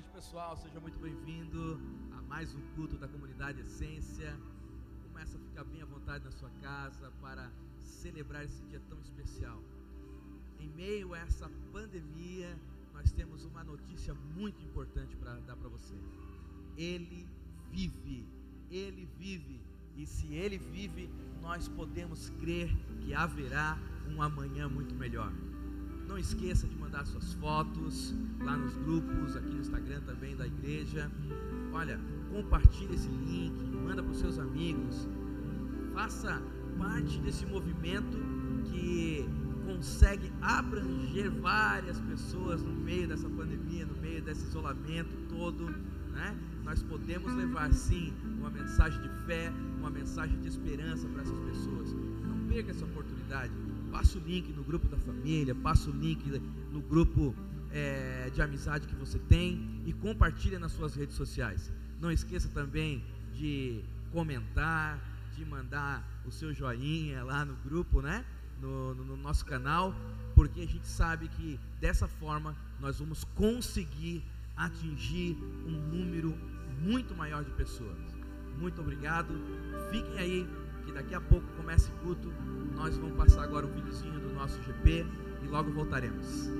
noite, pessoal. Seja muito bem-vindo a mais um culto da comunidade Essência. Começa a ficar bem à vontade na sua casa para celebrar esse dia tão especial. Em meio a essa pandemia, nós temos uma notícia muito importante para dar para você. Ele vive, ele vive. E se ele vive, nós podemos crer que haverá um amanhã muito melhor. Não esqueça de mandar suas fotos lá nos grupos, aqui no Instagram também da igreja. Olha, compartilhe esse link, manda para os seus amigos. Faça parte desse movimento que consegue abranger várias pessoas no meio dessa pandemia, no meio desse isolamento todo, né? Nós podemos levar sim uma mensagem de fé, uma mensagem de esperança para essas pessoas. Não perca essa oportunidade Passa o link no grupo da família, passa o link no grupo é, de amizade que você tem e compartilha nas suas redes sociais. Não esqueça também de comentar, de mandar o seu joinha lá no grupo, né? No, no, no nosso canal, porque a gente sabe que dessa forma nós vamos conseguir atingir um número muito maior de pessoas. Muito obrigado. Fiquem aí que daqui a pouco começa o culto. Nós vamos passar agora um videozinho do nosso GP e logo voltaremos.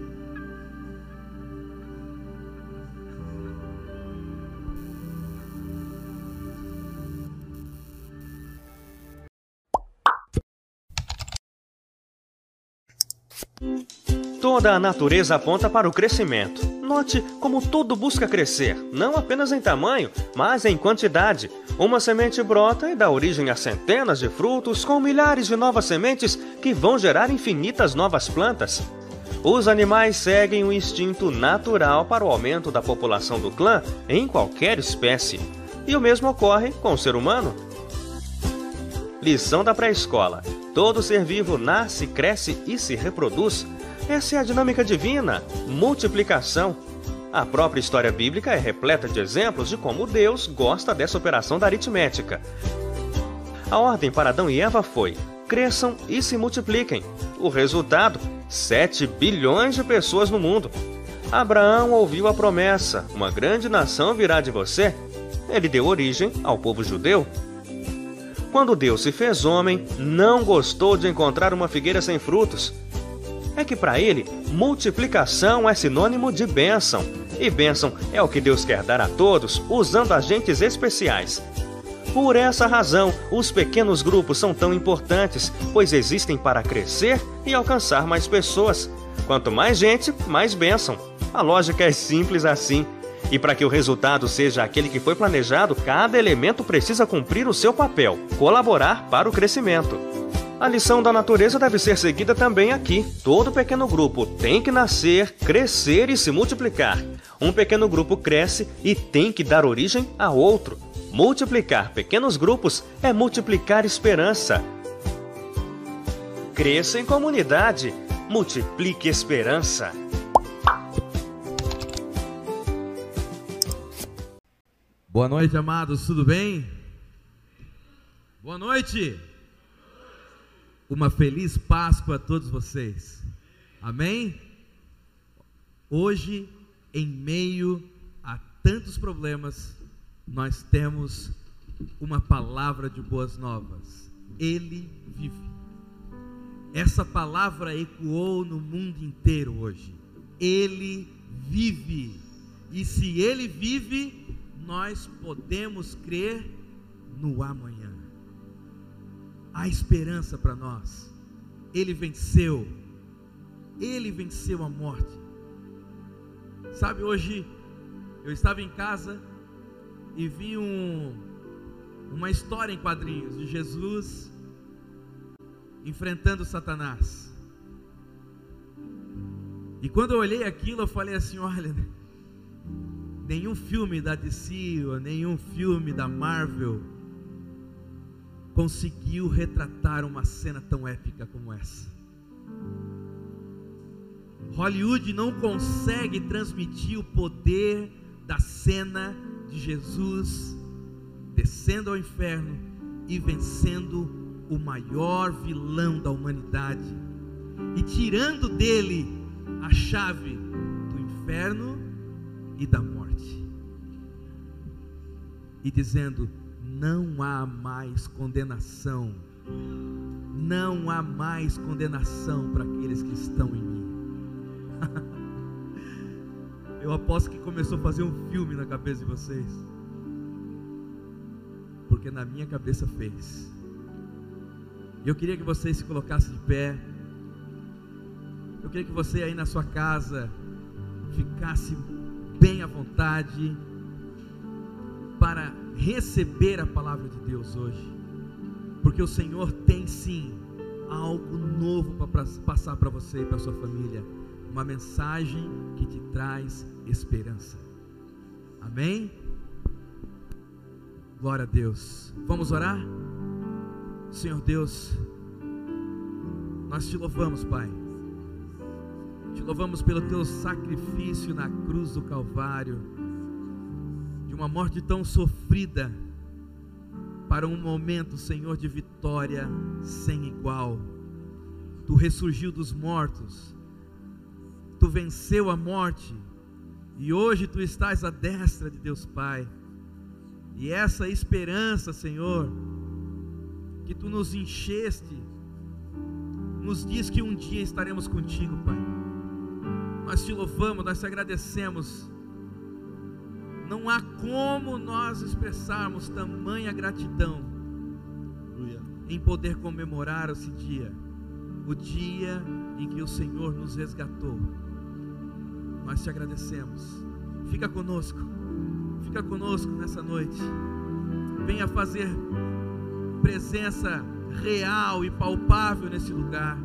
Toda a natureza aponta para o crescimento. Note como tudo busca crescer, não apenas em tamanho, mas em quantidade. Uma semente brota e dá origem a centenas de frutos com milhares de novas sementes que vão gerar infinitas novas plantas. Os animais seguem o instinto natural para o aumento da população do clã em qualquer espécie. E o mesmo ocorre com o ser humano. Lição da pré-escola: todo ser vivo nasce, cresce e se reproduz essa é a dinâmica divina, multiplicação. A própria história bíblica é repleta de exemplos de como Deus gosta dessa operação da aritmética. A ordem para Adão e Eva foi: cresçam e se multipliquem. O resultado: 7 bilhões de pessoas no mundo. Abraão ouviu a promessa: uma grande nação virá de você. Ele deu origem ao povo judeu. Quando Deus se fez homem, não gostou de encontrar uma figueira sem frutos é que para ele, multiplicação é sinônimo de bênção. E bênção é o que Deus quer dar a todos, usando agentes especiais. Por essa razão, os pequenos grupos são tão importantes, pois existem para crescer e alcançar mais pessoas. Quanto mais gente, mais bênção. A lógica é simples assim. E para que o resultado seja aquele que foi planejado, cada elemento precisa cumprir o seu papel, colaborar para o crescimento. A lição da natureza deve ser seguida também aqui. Todo pequeno grupo tem que nascer, crescer e se multiplicar. Um pequeno grupo cresce e tem que dar origem a outro. Multiplicar pequenos grupos é multiplicar esperança. Cresça em comunidade, multiplique esperança. Boa noite, amados, tudo bem? Boa noite. Uma feliz Páscoa a todos vocês. Amém? Hoje, em meio a tantos problemas, nós temos uma palavra de boas novas. Ele vive. Essa palavra ecoou no mundo inteiro hoje. Ele vive. E se ele vive, nós podemos crer no amanhã há esperança para nós. Ele venceu. Ele venceu a morte. Sabe, hoje eu estava em casa e vi um, uma história em quadrinhos de Jesus enfrentando Satanás. E quando eu olhei aquilo, eu falei assim: olha, nenhum filme da DC, nenhum filme da Marvel conseguiu retratar uma cena tão épica como essa. Hollywood não consegue transmitir o poder da cena de Jesus descendo ao inferno e vencendo o maior vilão da humanidade e tirando dele a chave do inferno e da morte. E dizendo: não há mais condenação, não há mais condenação para aqueles que estão em mim. Eu aposto que começou a fazer um filme na cabeça de vocês, porque na minha cabeça fez. Eu queria que vocês se colocassem de pé. Eu queria que você aí na sua casa ficasse bem à vontade para receber a palavra de Deus hoje, porque o Senhor tem sim algo novo para passar para você e para sua família, uma mensagem que te traz esperança. Amém? Glória a Deus. Vamos orar? Senhor Deus, nós te louvamos, Pai. Te louvamos pelo teu sacrifício na cruz do Calvário, uma morte tão sofrida, para um momento, Senhor, de vitória sem igual. Tu ressurgiu dos mortos, tu venceu a morte, e hoje tu estás à destra de Deus Pai. E essa esperança, Senhor, que tu nos encheste, nos diz que um dia estaremos contigo, Pai. Nós te louvamos, nós te agradecemos. Não há como nós expressarmos tamanha gratidão em poder comemorar esse dia, o dia em que o Senhor nos resgatou. Nós te agradecemos. Fica conosco, fica conosco nessa noite. Venha fazer presença real e palpável nesse lugar.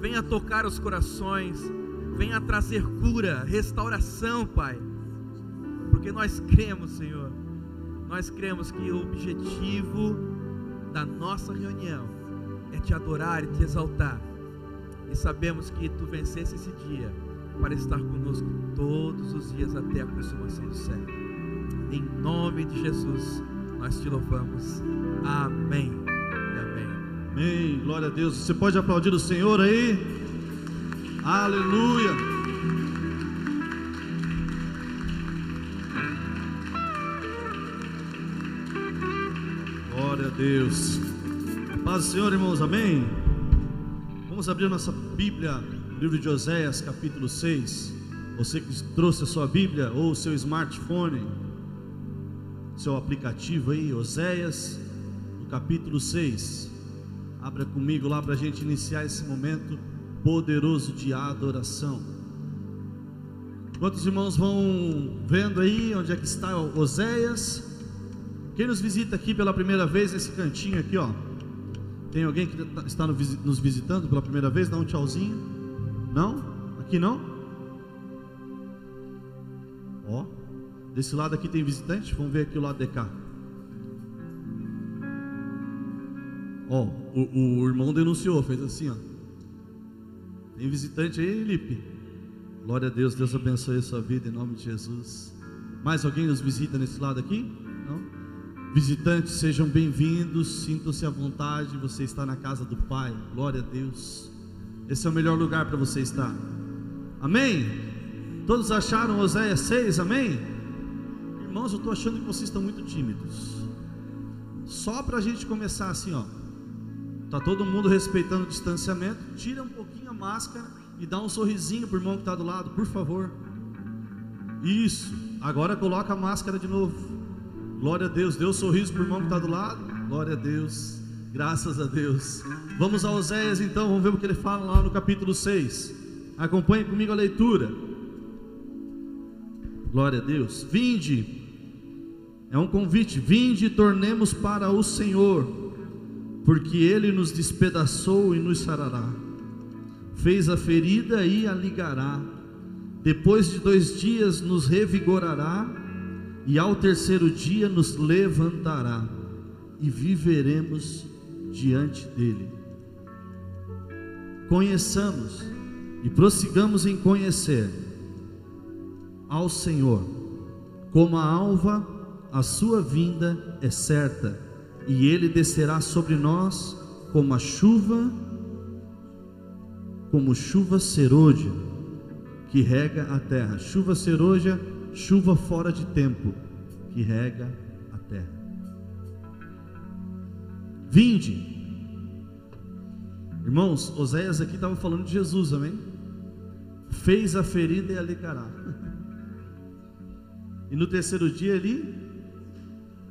Venha tocar os corações venha trazer cura, restauração, Pai. Porque nós cremos, Senhor, nós cremos que o objetivo da nossa reunião é te adorar e te exaltar. E sabemos que tu vencesse esse dia para estar conosco todos os dias até a consumação do século. Em nome de Jesus, nós te louvamos. Amém. Amém. Amém. Glória a Deus. Você pode aplaudir o Senhor aí? Aleluia. Deus. Paz do Senhor, irmãos, amém? Vamos abrir nossa Bíblia, livro de Oséias, capítulo 6. Você que trouxe a sua Bíblia ou seu smartphone, seu aplicativo aí, Oséias, capítulo 6. Abra comigo lá para a gente iniciar esse momento poderoso de adoração. Quantos irmãos vão vendo aí onde é que está Oséias? Quem nos visita aqui pela primeira vez nesse cantinho aqui, ó? Tem alguém que está nos visitando pela primeira vez? Dá um tchauzinho. Não? Aqui não? Ó, desse lado aqui tem visitante? Vamos ver aqui o lado de cá. Ó, o, o irmão denunciou, fez assim, ó. Tem visitante aí, Lipe? Glória a Deus, Deus abençoe a sua vida em nome de Jesus. Mais alguém nos visita nesse lado aqui? Visitantes, sejam bem-vindos, sintam-se à vontade, você está na casa do Pai, glória a Deus. Esse é o melhor lugar para você estar. Amém? Todos acharam Oséias 6, amém? Irmãos, eu estou achando que vocês estão muito tímidos. Só para a gente começar assim, ó. Tá todo mundo respeitando o distanciamento. Tira um pouquinho máscara e dá um sorrisinho para o irmão que está do lado, por favor. Isso. Agora coloca a máscara de novo. Glória a Deus. Dê um sorriso para o irmão que está do lado. Glória a Deus. Graças a Deus. Vamos a Oséias então, vamos ver o que ele fala lá no capítulo 6. Acompanhe comigo a leitura. Glória a Deus. Vinde. É um convite. Vinde e tornemos para o Senhor, porque ele nos despedaçou e nos sarará fez a ferida e a ligará. Depois de dois dias nos revigorará, e ao terceiro dia nos levantará, e viveremos diante dele. Conheçamos e prossigamos em conhecer ao Senhor, como a alva, a sua vinda é certa, e ele descerá sobre nós como a chuva como chuva serôdia que rega a terra. Chuva serôdia chuva fora de tempo que rega a terra. Vinde. Irmãos, Oséias aqui estava falando de Jesus, amém? Fez a ferida e a. E no terceiro dia ele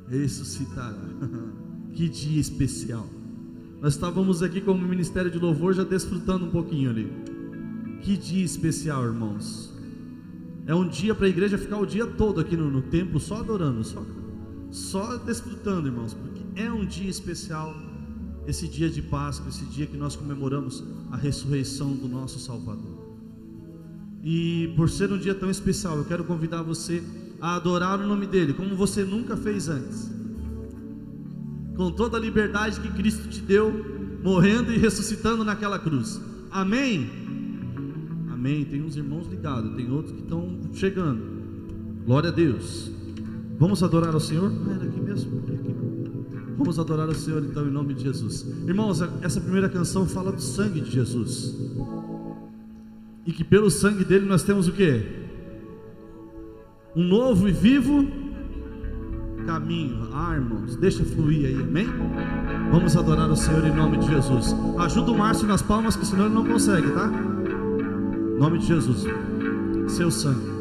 ressuscitará. Que dia especial. Nós estávamos aqui como ministério de louvor já desfrutando um pouquinho ali. Que dia especial, irmãos. É um dia para a igreja ficar o dia todo aqui no, no templo só adorando, só, só desfrutando, irmãos, porque é um dia especial, esse dia de Páscoa, esse dia que nós comemoramos a ressurreição do nosso Salvador. E por ser um dia tão especial, eu quero convidar você a adorar o nome dele, como você nunca fez antes, com toda a liberdade que Cristo te deu, morrendo e ressuscitando naquela cruz. Amém? Amém. Tem uns irmãos ligados, tem outros que estão chegando. Glória a Deus. Vamos adorar ao Senhor? Ah, era aqui mesmo? Aqui. Vamos adorar ao Senhor então em nome de Jesus. Irmãos, essa primeira canção fala do sangue de Jesus. E que pelo sangue dele nós temos o que? Um novo e vivo caminho. Ah, irmãos, deixa fluir aí, amém? Vamos adorar o Senhor em nome de Jesus. Ajuda o Márcio nas palmas, que senão ele não consegue, tá? Nome de Jesus. Seu sangue.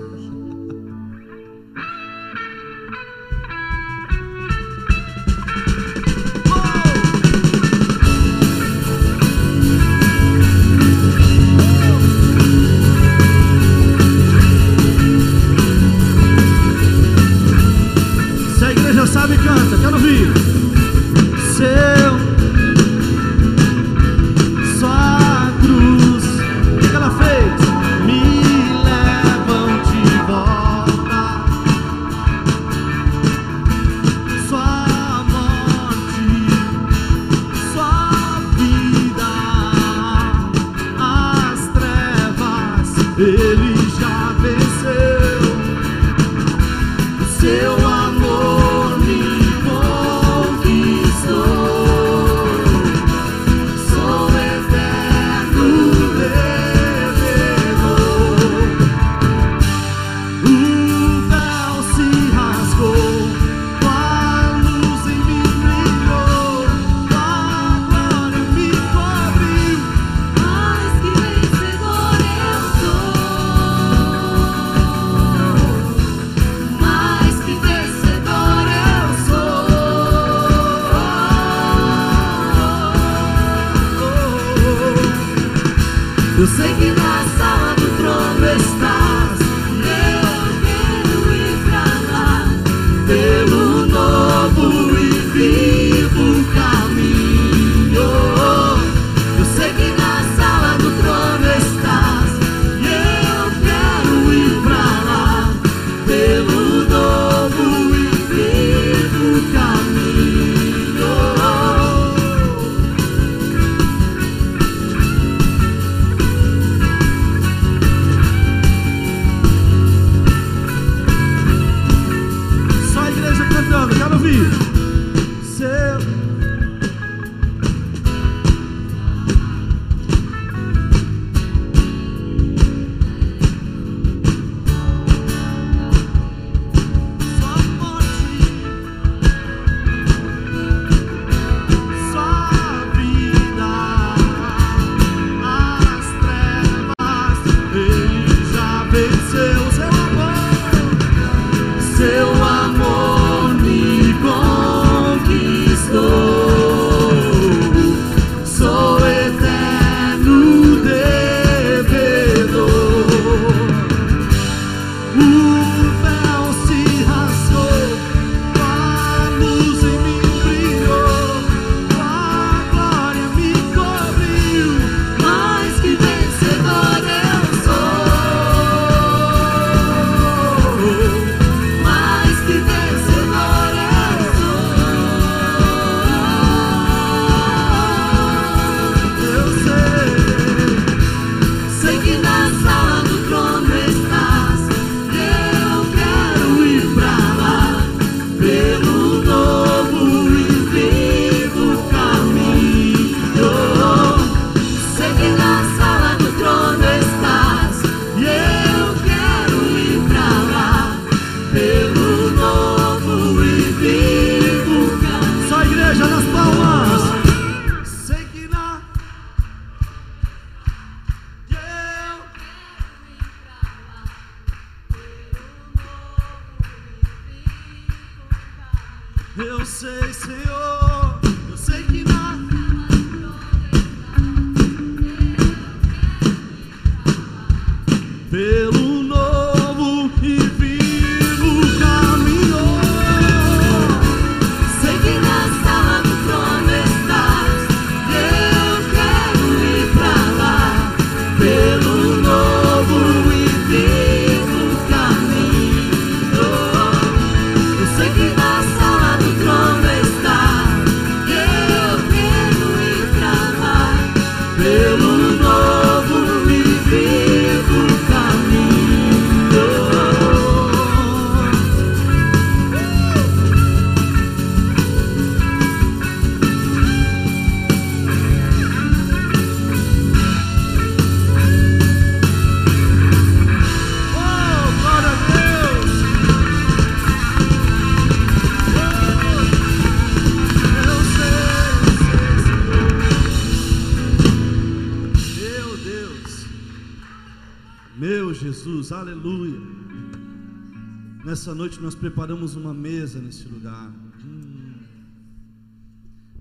Nessa noite nós preparamos uma mesa nesse lugar. Hum.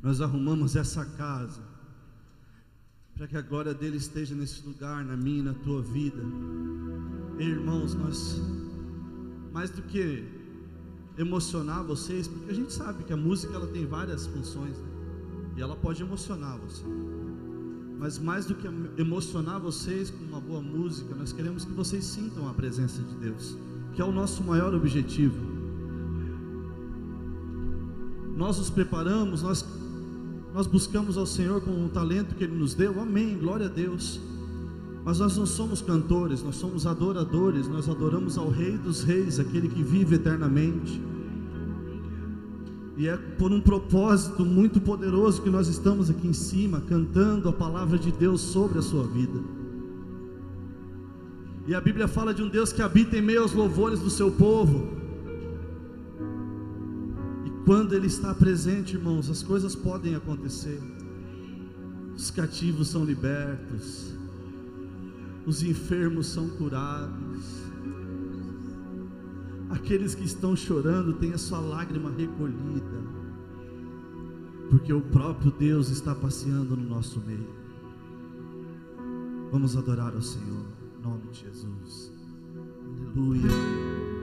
Nós arrumamos essa casa para que a glória dele esteja nesse lugar, na minha e na tua vida. Irmãos, nós mais do que emocionar vocês, porque a gente sabe que a música ela tem várias funções, né? E ela pode emocionar você. Mas mais do que emocionar vocês com uma boa música, nós queremos que vocês sintam a presença de Deus, que é o nosso maior objetivo. Nós nos preparamos, nós nós buscamos ao Senhor com o talento que Ele nos deu, amém, glória a Deus. Mas nós não somos cantores, nós somos adoradores, nós adoramos ao Rei dos Reis, aquele que vive eternamente. E é por um propósito muito poderoso que nós estamos aqui em cima, cantando a palavra de Deus sobre a sua vida. E a Bíblia fala de um Deus que habita em meio aos louvores do seu povo. E quando Ele está presente, irmãos, as coisas podem acontecer. Os cativos são libertos, os enfermos são curados, aqueles que estão chorando têm a sua lágrima recolhida, porque o próprio Deus está passeando no nosso meio. Vamos adorar ao Senhor, nome de Jesus. Aleluia.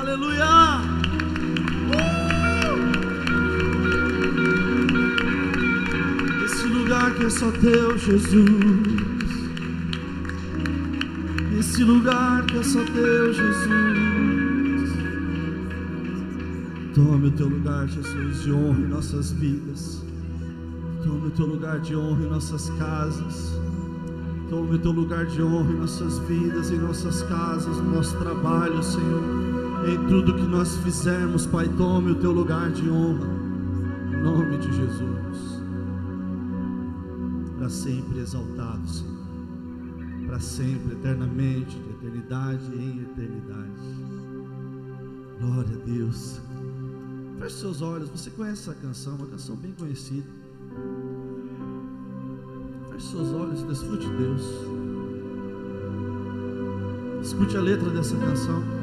Aleluia. Uh! Esse lugar que é só teu, Jesus. Esse lugar que é só teu, Jesus. Tome o teu lugar, Jesus, de honra em nossas vidas. Tome o teu lugar de honra em nossas casas. Tome o teu lugar de honra em nossas vidas, em nossas casas, no nosso trabalho, Senhor. Em tudo que nós fizermos, Pai, tome o teu lugar de honra. Em nome de Jesus. Para sempre exaltado, Senhor. Para sempre, eternamente, de eternidade em eternidade. Glória a Deus. Feche seus olhos. Você conhece essa canção, uma canção bem conhecida. Feche seus olhos desfrute Deus. Escute a letra dessa canção.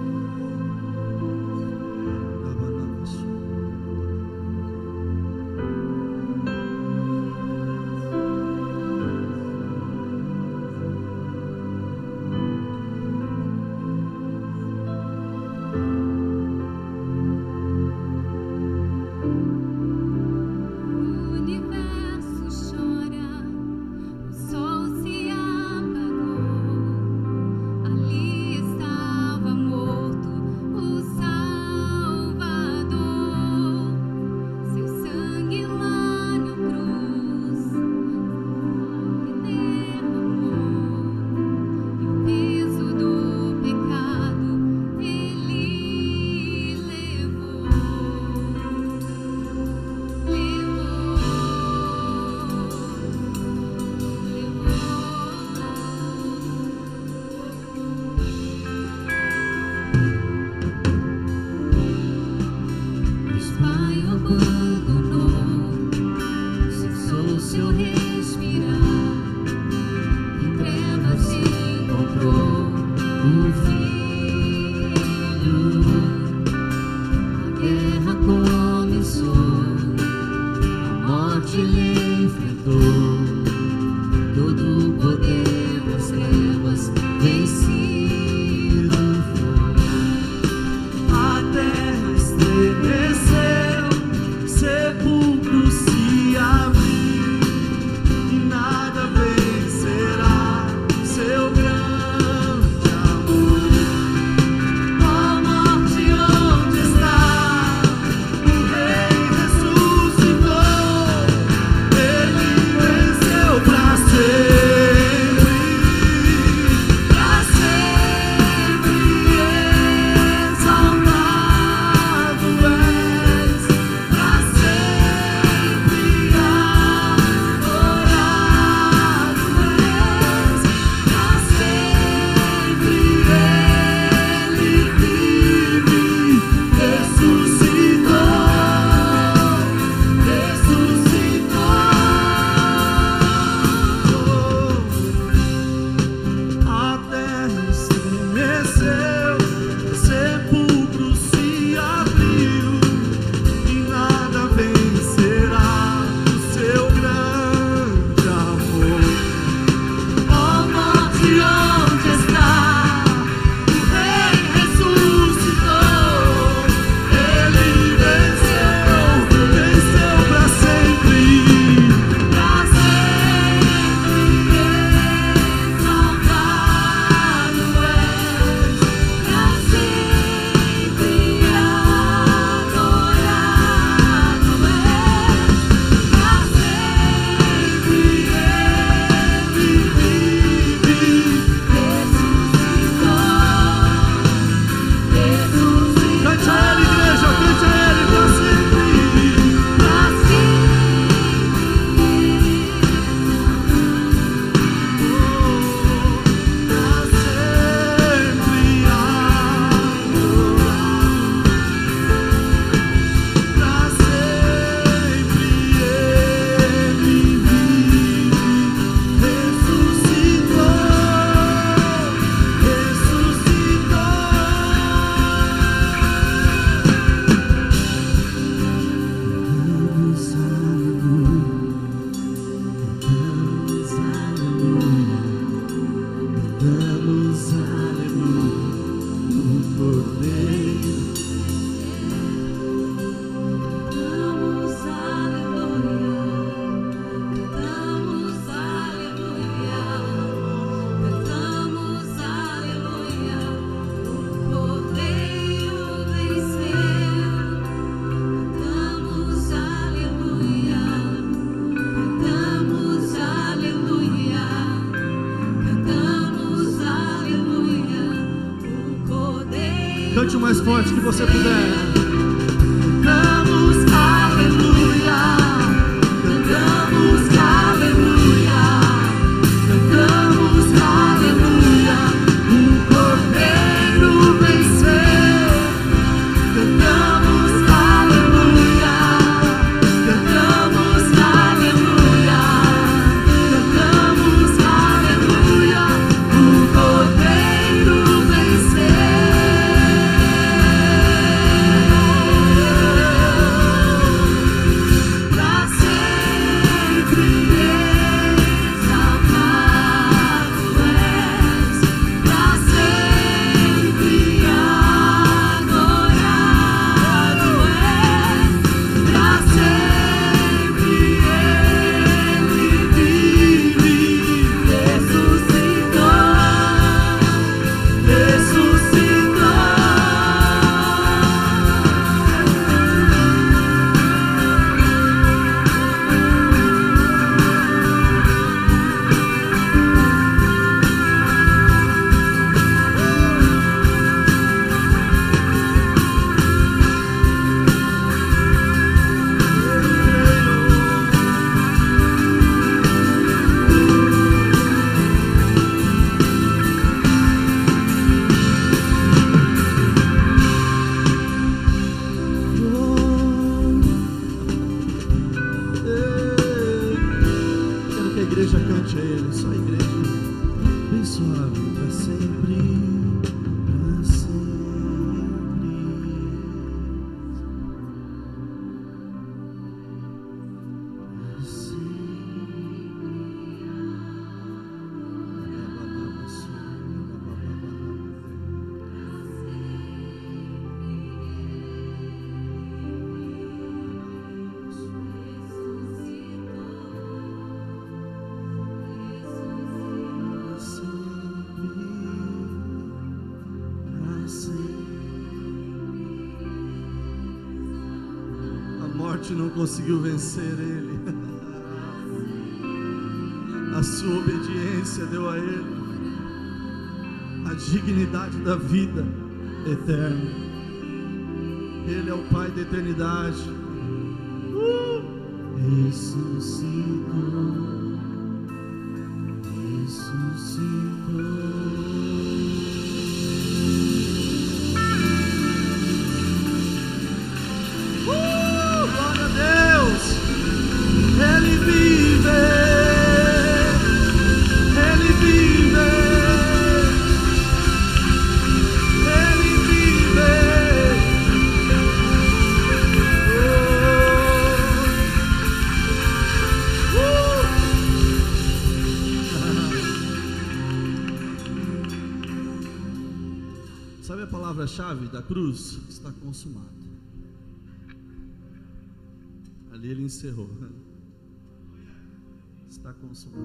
Conseguiu vencer ele. A sua obediência deu a ele a dignidade da vida eterna. Ele é o Pai da eternidade. Uh! Ressuscitou. Uh, da cruz? Está consumado. Ali ele encerrou. Está consumado.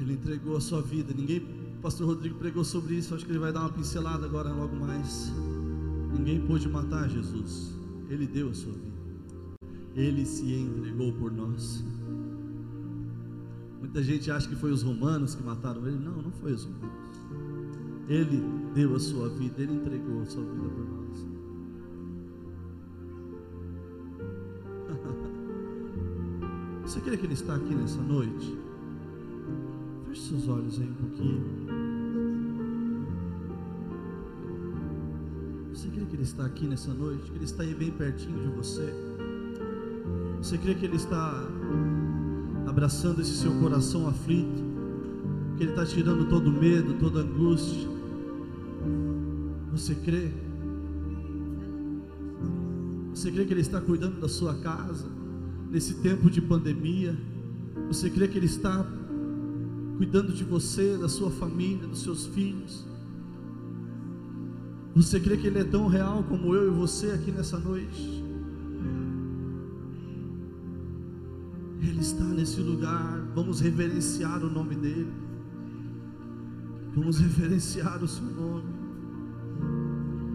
Ele entregou a sua vida. Ninguém, o pastor Rodrigo pregou sobre isso. Acho que ele vai dar uma pincelada agora logo mais. Ninguém pôde matar Jesus. Ele deu a sua vida. Ele se entregou por nós. Muita gente acha que foi os romanos que mataram ele. Não, não foi os romanos. Ele deu a sua vida, ele entregou a sua vida por nós. Você crê que ele está aqui nessa noite? Feche seus olhos aí um pouquinho. Você crê que ele está aqui nessa noite? Que ele está aí bem pertinho de você? Você crê que ele está abraçando esse seu coração aflito? Que ele está tirando todo medo, toda angústia? Você crê? Você crê que Ele está cuidando da sua casa nesse tempo de pandemia? Você crê que Ele está cuidando de você, da sua família, dos seus filhos? Você crê que Ele é tão real como eu e você aqui nessa noite? Ele está nesse lugar, vamos reverenciar o nome dEle, vamos reverenciar o Seu nome.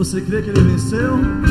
Você crê que ele venceu?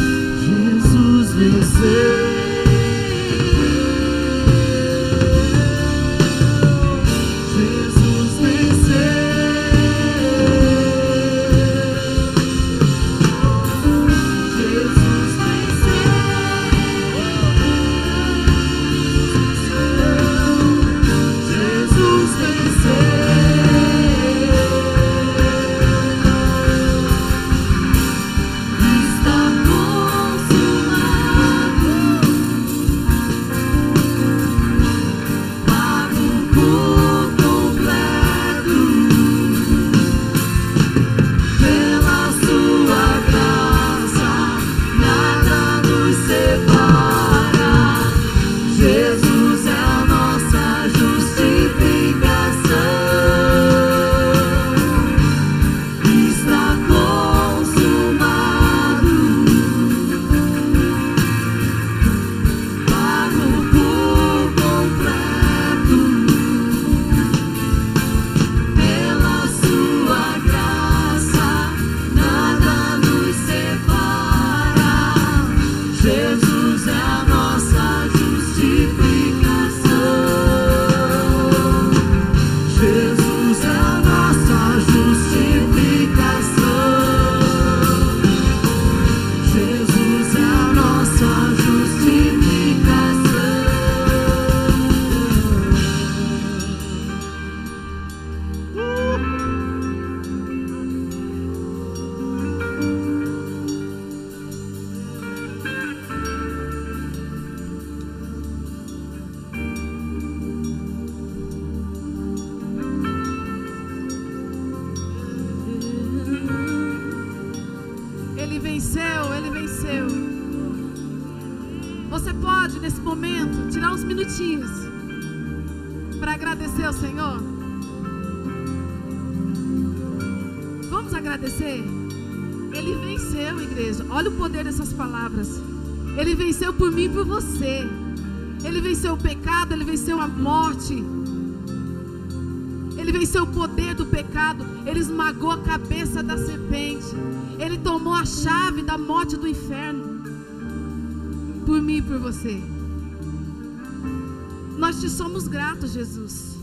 Gratos, Jesus.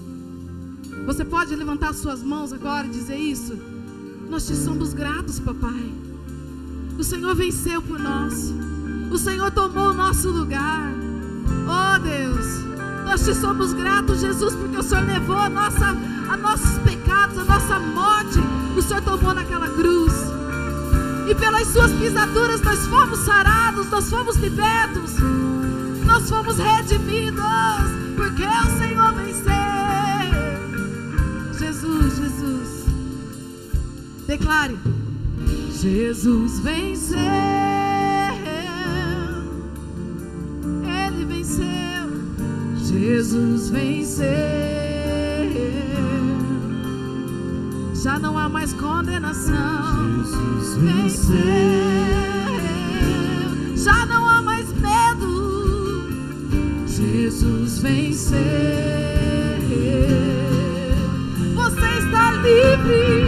Você pode levantar suas mãos agora e dizer isso? Nós te somos gratos, papai. O Senhor venceu por nós. O Senhor tomou o nosso lugar. Oh Deus, nós te somos gratos, Jesus, porque o Senhor levou a nossa, a nossos pecados, a nossa morte. O Senhor tomou naquela cruz. E pelas suas pisaduras nós fomos sarados, nós fomos libertos, nós fomos redimidos, Jesus, Jesus. Declare. Jesus venceu. Ele venceu. Jesus venceu. Já não há mais condenação. Jesus Venceu. venceu. Já não há mais medo. Jesus venceu. Você está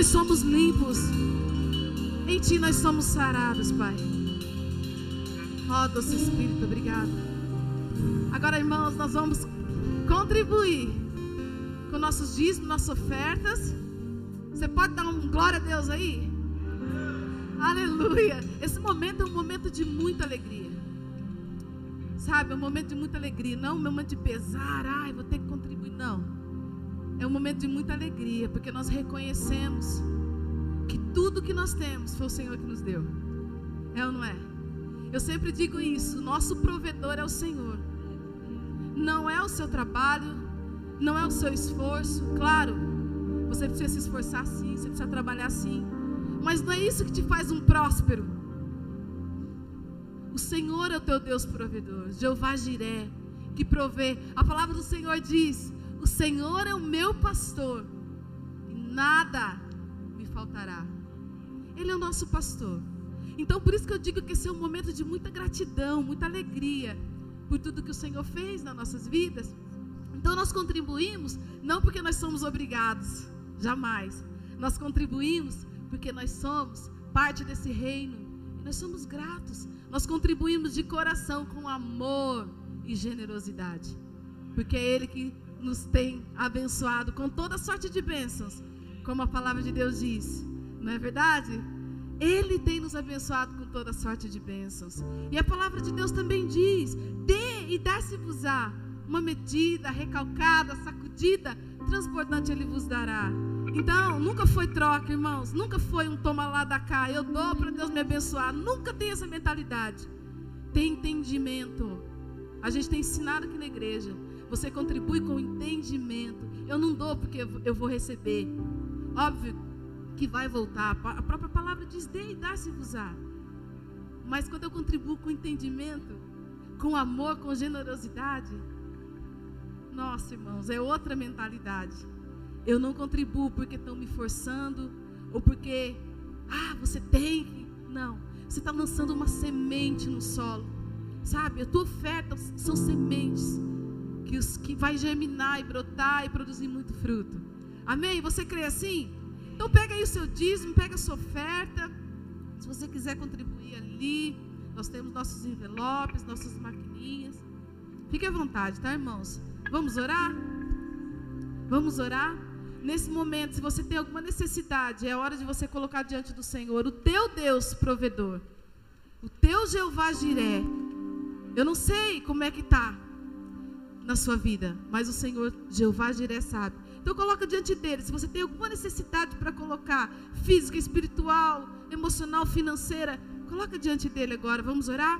nós somos limpos. Em Ti nós somos sarados, Pai. Ó, doce Espírito, obrigado. Agora, irmãos, nós vamos contribuir com nossos dízimos, nossas ofertas. Você pode dar um glória a Deus aí? Aleluia. Esse momento é um momento de muita alegria. Sabe, é um momento de muita alegria. Não um momento de pesar, ai, vou ter que contribuir. Não. É um momento de muita alegria, porque nós reconhecemos que tudo que nós temos foi o Senhor que nos deu. É ou não é? Eu sempre digo isso: nosso provedor é o Senhor. Não é o seu trabalho, não é o seu esforço. Claro, você precisa se esforçar sim, você precisa trabalhar sim. Mas não é isso que te faz um próspero. O Senhor é o teu Deus provedor, Jeová Jiré, que provê. A palavra do Senhor diz: O Senhor é o meu pastor, e nada me faltará. Ele é o nosso pastor. Então, por isso que eu digo que esse é um momento de muita gratidão, muita alegria por tudo que o Senhor fez nas nossas vidas. Então, nós contribuímos não porque nós somos obrigados, jamais. Nós contribuímos porque nós somos parte desse reino e nós somos gratos. Nós contribuímos de coração com amor e generosidade, porque é Ele que nos tem abençoado com toda sorte de bênçãos, como a palavra de Deus diz, não é verdade? Ele tem nos abençoado com toda sorte de bênçãos. E a palavra de Deus também diz: dê e dá-se-vos-á uma medida, recalcada, sacudida, transbordante Ele vos dará. Então, nunca foi troca, irmãos. Nunca foi um toma lá da cá. Eu dou para Deus me abençoar. Nunca tem essa mentalidade. Tem entendimento. A gente tem ensinado aqui na igreja. Você contribui com entendimento. Eu não dou porque eu vou receber. Óbvio que vai voltar. A própria palavra diz: dê e dá-se-vos-á. Mas quando eu contribuo com entendimento, com amor, com generosidade, nossa, irmãos, é outra mentalidade. Eu não contribuo porque estão me forçando ou porque, ah, você tem que. Não. Você está lançando uma semente no solo. Sabe? A tua oferta são sementes que, os, que vai germinar e brotar e produzir muito fruto. Amém? Você crê assim? Então pega aí o seu dízimo, pega a sua oferta. Se você quiser contribuir ali, nós temos nossos envelopes, nossas maquininhas. Fique à vontade, tá, irmãos? Vamos orar? Vamos orar? Nesse momento, se você tem alguma necessidade, é hora de você colocar diante do Senhor o teu Deus provedor, o teu Jeová Jiré. Eu não sei como é que está na sua vida, mas o Senhor Jeová Jiré sabe. Então coloca diante dele. Se você tem alguma necessidade para colocar, física, espiritual, emocional, financeira, coloca diante dele agora. Vamos orar?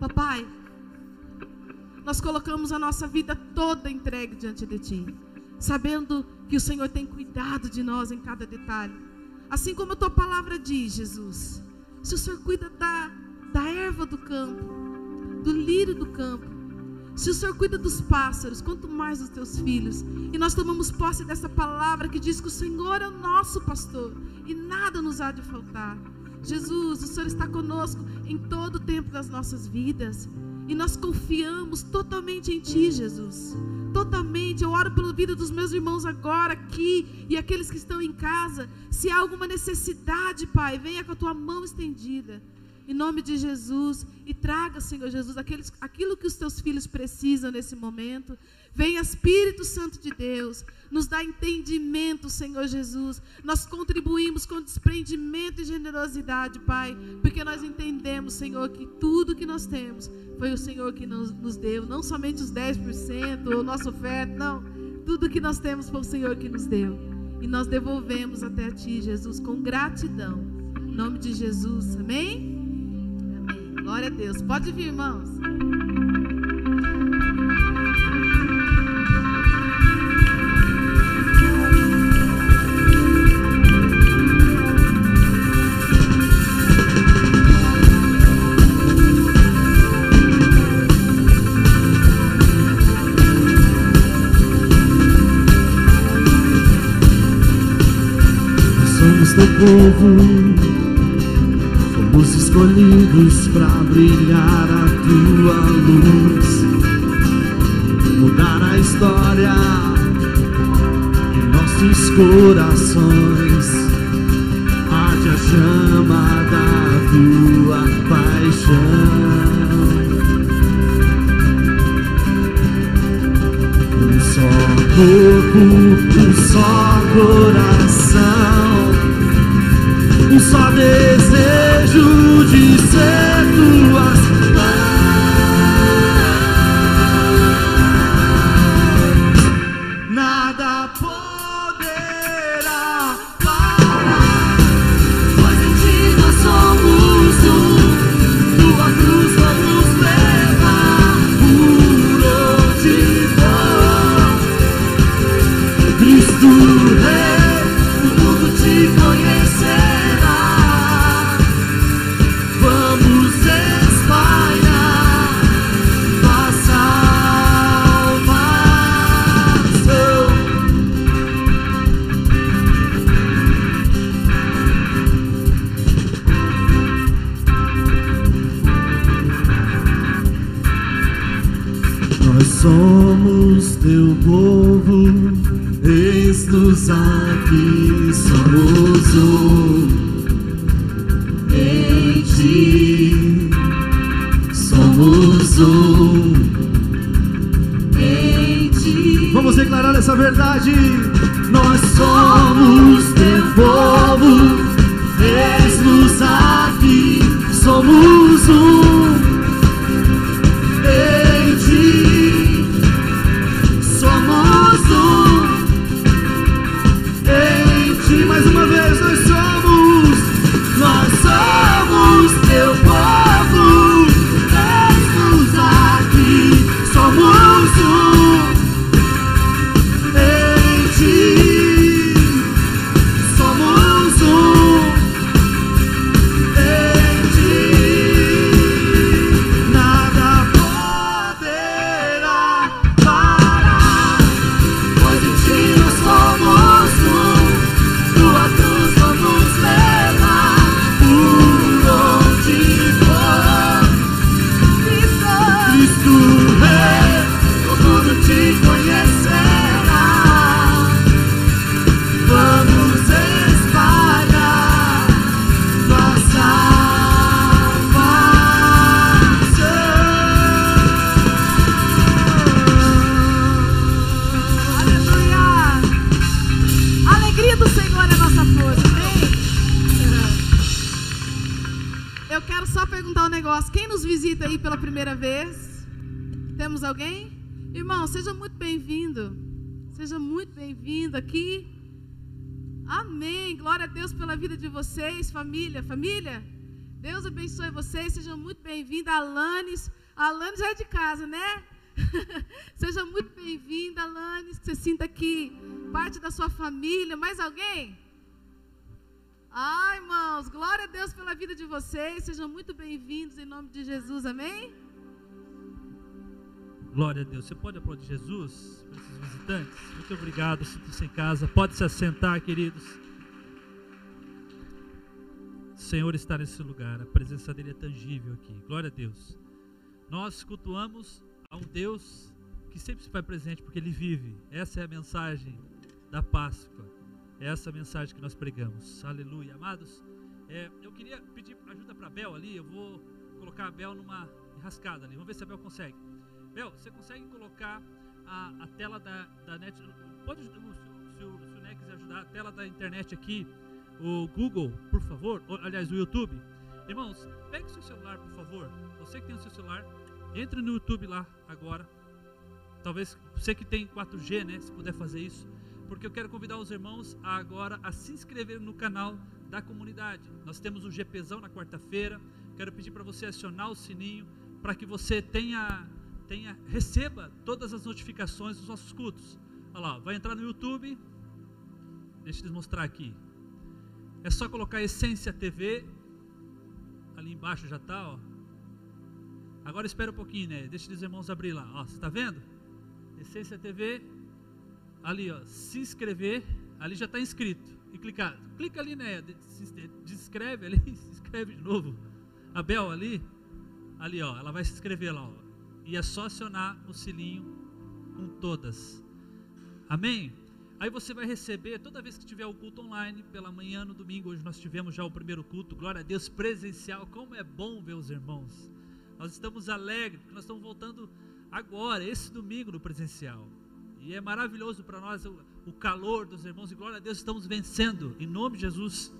Papai, nós colocamos a nossa vida toda entregue diante de ti, sabendo que o Senhor tem cuidado de nós em cada detalhe. Assim como a tua palavra diz, Jesus. Se o Senhor cuida da, da erva do campo, do lírio do campo, se o Senhor cuida dos pássaros, quanto mais dos teus filhos. E nós tomamos posse dessa palavra que diz que o Senhor é o nosso pastor e nada nos há de faltar. Jesus, o Senhor está conosco em todo o tempo das nossas vidas. E nós confiamos totalmente em Ti, Jesus. Totalmente. Eu oro pela vida dos meus irmãos agora, aqui, e aqueles que estão em casa. Se há alguma necessidade, Pai, venha com a Tua mão estendida. Em nome de Jesus. E traga, Senhor Jesus, aqueles, aquilo que os Teus filhos precisam nesse momento. Venha, Espírito Santo de Deus. Nos dá entendimento, Senhor Jesus. Nós contribuímos com desprendimento e generosidade, Pai. Porque nós entendemos, Senhor, que tudo que nós temos foi o Senhor que nos, nos deu. Não somente os 10%, ou nossa oferta, não. Tudo que nós temos foi o Senhor que nos deu. E nós devolvemos até a Ti, Jesus, com gratidão. Em nome de Jesus, amém? Glória a Deus. Pode vir, irmãos. Povo, escolhidos para brilhar a tua luz, mudar a história em nossos corações, eu quero só perguntar um negócio. Quem nos visita aí pela primeira vez? Temos alguém? Irmão, seja muito bem-vindo. Seja muito bem-vindo aqui. Amém. Glória a Deus pela vida de vocês, família. Família, Deus abençoe vocês. Sejam muito bem-vindos. Alanes. Alanes já é de casa, né? Seja muito bem-vinda, Alanes. Que você sinta aqui parte da sua família. Mais alguém? Ai, irmãos, glória a Deus pela vida de vocês. Sejam muito bem-vindos em nome de Jesus. Amém? Glória a Deus. Você pode aplaudir Jesus para esses visitantes? Muito obrigado. Sinta-se em casa. Pode se assentar, queridos. O Senhor está nesse lugar. A presença dele é tangível aqui. Glória a Deus. Nós cultuamos a um Deus que sempre se faz presente porque ele vive. Essa é a mensagem da Páscoa. É essa mensagem que nós pregamos. Aleluia. Amados, é, eu queria pedir ajuda para Bel ali. Eu vou colocar a Bel numa enrascada ali. Vamos ver se a Bel consegue. Bel, você consegue colocar a, a tela da, da net? Pode, se, se, o, se o quiser ajudar, a tela da internet aqui, o Google, por favor. Ou, aliás, o YouTube. Irmãos, pegue o seu celular, por favor. Você que tem o seu celular, entre no YouTube lá agora. Talvez você que tem 4G, né? Se puder fazer isso. Porque eu quero convidar os irmãos a agora a se inscrever no canal da comunidade. Nós temos o GPzão na quarta-feira. Quero pedir para você acionar o sininho para que você tenha tenha, receba todas as notificações dos nossos cultos. Olha lá, vai entrar no YouTube. Deixa eu mostrar aqui. É só colocar Essência TV. Ali embaixo já está, ó. Agora espera um pouquinho, né? Deixa os irmãos abrir lá. Ó, você está vendo? Essência TV. Ali, ó, se inscrever. Ali já está inscrito. E clicar. Clica ali, né? Se inscreve ali, se inscreve de novo. A Bel ali. Ali, ó, ela vai se inscrever lá, ó e é só acionar o sininho com todas. Amém? Aí você vai receber, toda vez que tiver o culto online, pela manhã, no domingo, hoje nós tivemos já o primeiro culto, glória a Deus, presencial. Como é bom ver os irmãos. Nós estamos alegres, porque nós estamos voltando agora, esse domingo, no presencial. E é maravilhoso para nós o, o, calor dos irmãos, e glória a Deus, estamos vencendo, em nome de Jesus,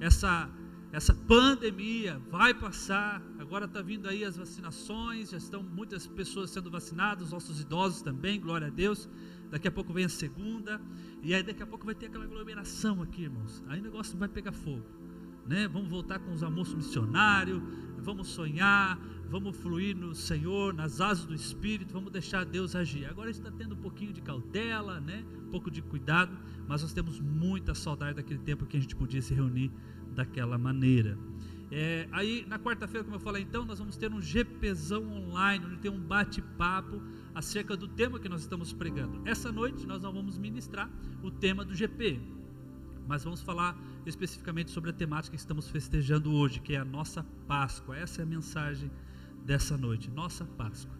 essa essa pandemia vai passar. Agora está vindo aí as vacinações, já estão muitas pessoas sendo vacinadas, nossos idosos também, glória a Deus. Daqui a pouco vem a segunda, e aí daqui a pouco vai ter aquela aglomeração aqui, irmãos. Aí o negócio vai pegar fogo, né? Vamos voltar com os almoços missionários, vamos sonhar, vamos fluir no Senhor, nas asas do Espírito, vamos deixar Deus agir. Agora está tendo um pouquinho de cautela, né? Um pouco de cuidado, mas nós temos muita saudade daquele tempo que a gente podia se reunir daquela maneira. É, aí na quarta-feira, como eu falei, então, nós vamos ter um GPzão online, onde tem um bate-papo acerca do tema que nós estamos pregando. Essa noite nós não vamos ministrar o tema do GP, mas vamos falar especificamente sobre a temática que estamos festejando hoje, que é a nossa Páscoa. Essa é a mensagem dessa noite, nossa Páscoa.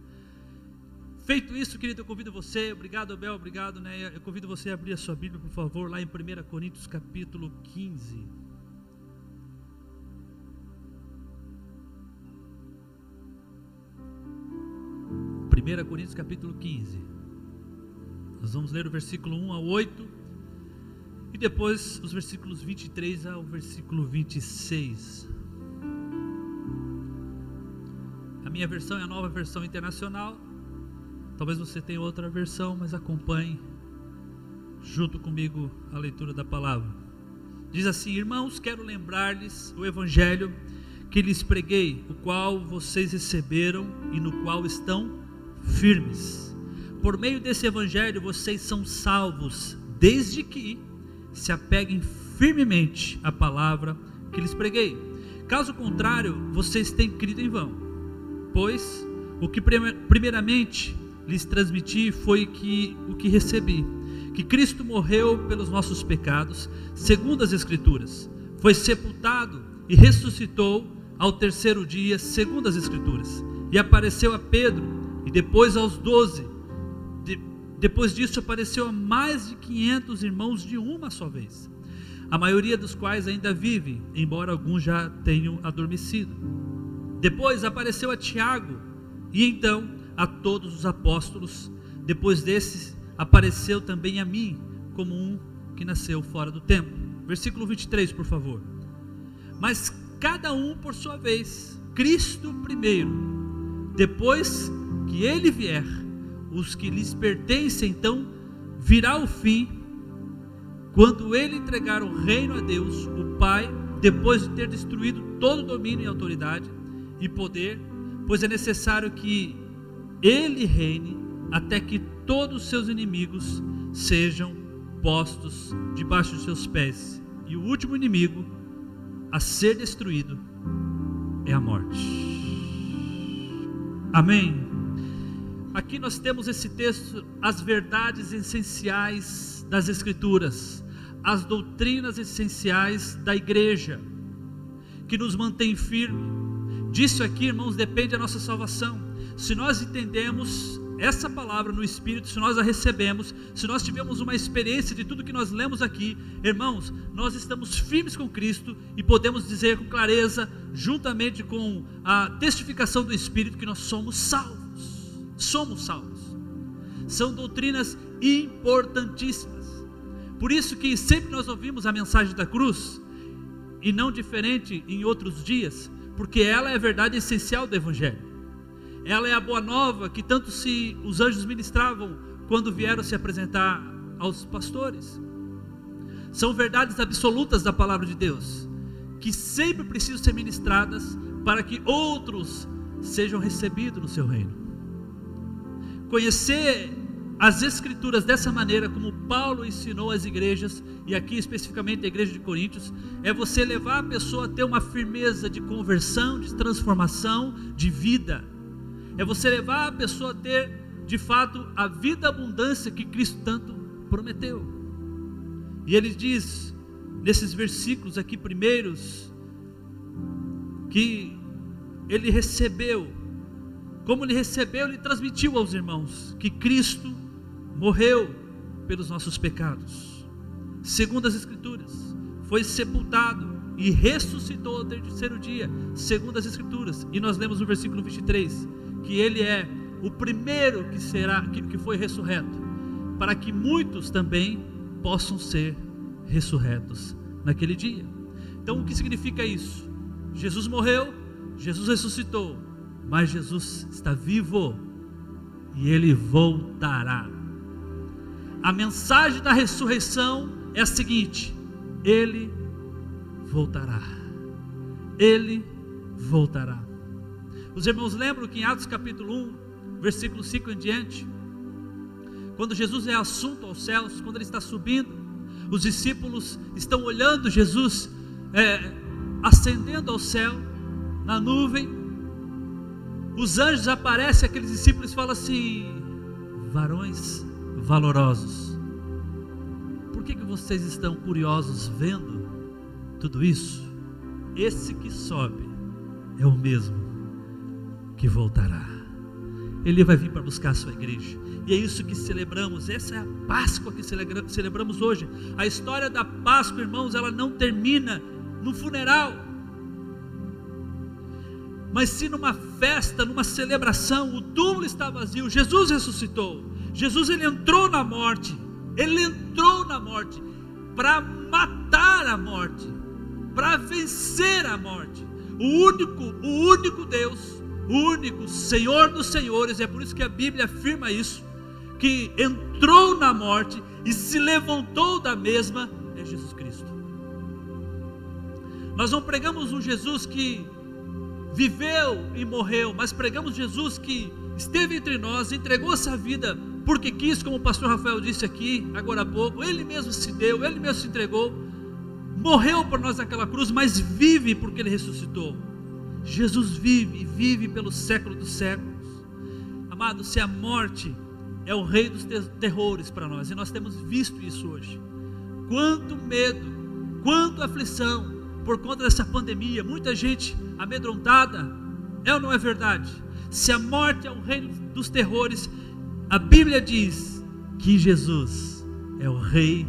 Feito isso, querido, eu convido você, obrigado Abel, obrigado, né? Eu convido você a abrir a sua Bíblia, por favor, lá em 1 Coríntios capítulo 15. 1 Coríntios capítulo 15. Nós vamos ler o versículo 1 ao 8 e depois os versículos 23 ao versículo 26. A minha versão é a nova versão internacional. Talvez você tenha outra versão, mas acompanhe junto comigo a leitura da palavra. Diz assim: Irmãos, quero lembrar-lhes o evangelho que lhes preguei, o qual vocês receberam e no qual estão firmes. Por meio desse evangelho vocês são salvos, desde que se apeguem firmemente à palavra que lhes preguei. Caso contrário, vocês têm crido em vão. Pois o que primeiramente lhes transmiti foi que o que recebi, que Cristo morreu pelos nossos pecados, segundo as escrituras, foi sepultado e ressuscitou ao terceiro dia, segundo as escrituras, e apareceu a Pedro e depois aos doze. De, depois disso apareceu a mais de 500 irmãos de uma só vez, a maioria dos quais ainda vive, embora alguns já tenham adormecido. Depois apareceu a Tiago, e então a todos os apóstolos. Depois desses, apareceu também a mim, como um que nasceu fora do tempo. Versículo 23, por favor. Mas cada um por sua vez. Cristo primeiro, depois que ele vier, os que lhes pertencem, então virá o fim, quando ele entregar o reino a Deus, o Pai, depois de ter destruído todo domínio e autoridade e poder, pois é necessário que ele reine até que todos os seus inimigos sejam postos debaixo dos seus pés. E o último inimigo a ser destruído é a morte. Amém. Aqui nós temos esse texto, as verdades essenciais das Escrituras, as doutrinas essenciais da igreja, que nos mantém firme. Disso aqui, irmãos, depende a nossa salvação. Se nós entendemos essa palavra no Espírito, se nós a recebemos, se nós tivermos uma experiência de tudo que nós lemos aqui, irmãos, nós estamos firmes com Cristo e podemos dizer com clareza, juntamente com a testificação do Espírito, que nós somos salvos. Somos salvos. São doutrinas importantíssimas. Por isso que sempre nós ouvimos a mensagem da cruz, e não diferente em outros dias, porque ela é a verdade essencial do Evangelho. Ela é a boa nova que tanto se os anjos ministravam quando vieram se apresentar aos pastores. São verdades absolutas da palavra de Deus, que sempre precisam ser ministradas para que outros sejam recebidos no seu reino. Conhecer as escrituras dessa maneira, como Paulo ensinou às igrejas, e aqui especificamente a igreja de Coríntios, é você levar a pessoa a ter uma firmeza de conversão, de transformação, de vida. É você levar a pessoa a ter, de fato, a vida abundância que Cristo tanto prometeu. E ele diz, nesses versículos aqui primeiros, que ele recebeu, como ele recebeu, ele transmitiu aos irmãos que Cristo morreu pelos nossos pecados, segundo as Escrituras, foi sepultado e ressuscitou ao terceiro dia, segundo as Escrituras, e nós lemos no versículo 23 que ele é o primeiro que será que foi ressurreto, para que muitos também possam ser ressurretos naquele dia. Então, o que significa isso? Jesus morreu, Jesus ressuscitou, mas Jesus está vivo e ele voltará. A mensagem da ressurreição é a seguinte: ele voltará. Ele voltará. Os irmãos lembram que em Atos capítulo 1, versículo 5 em diante, quando Jesus é assunto aos céus, quando ele está subindo, os discípulos estão olhando Jesus é, ascendendo ao céu, na nuvem. Os anjos aparecem, aqueles discípulos falam assim: varões valorosos, por que, que vocês estão curiosos vendo tudo isso? Esse que sobe é o mesmo que voltará. Ele vai vir para buscar a sua igreja. E é isso que celebramos. Essa é a Páscoa que celebramos hoje. A história da Páscoa, irmãos, ela não termina no funeral. Mas sim numa festa, numa celebração, o túmulo está vazio, Jesus ressuscitou. Jesus ele entrou na morte. Ele entrou na morte para matar a morte, para vencer a morte. O único, o único Deus o único Senhor dos Senhores, é por isso que a Bíblia afirma isso, que entrou na morte e se levantou da mesma, é Jesus Cristo. Nós não pregamos um Jesus que viveu e morreu, mas pregamos Jesus que esteve entre nós, entregou essa vida porque quis, como o pastor Rafael disse aqui agora há pouco, ele mesmo se deu, ele mesmo se entregou, morreu por nós naquela cruz, mas vive porque ele ressuscitou. Jesus vive e vive pelo século dos séculos. Amado, se a morte é o rei dos terrores para nós, e nós temos visto isso hoje. Quanto medo, quanto aflição por conta dessa pandemia, muita gente amedrontada, é ou não é verdade? Se a morte é o rei dos terrores, a Bíblia diz que Jesus é o rei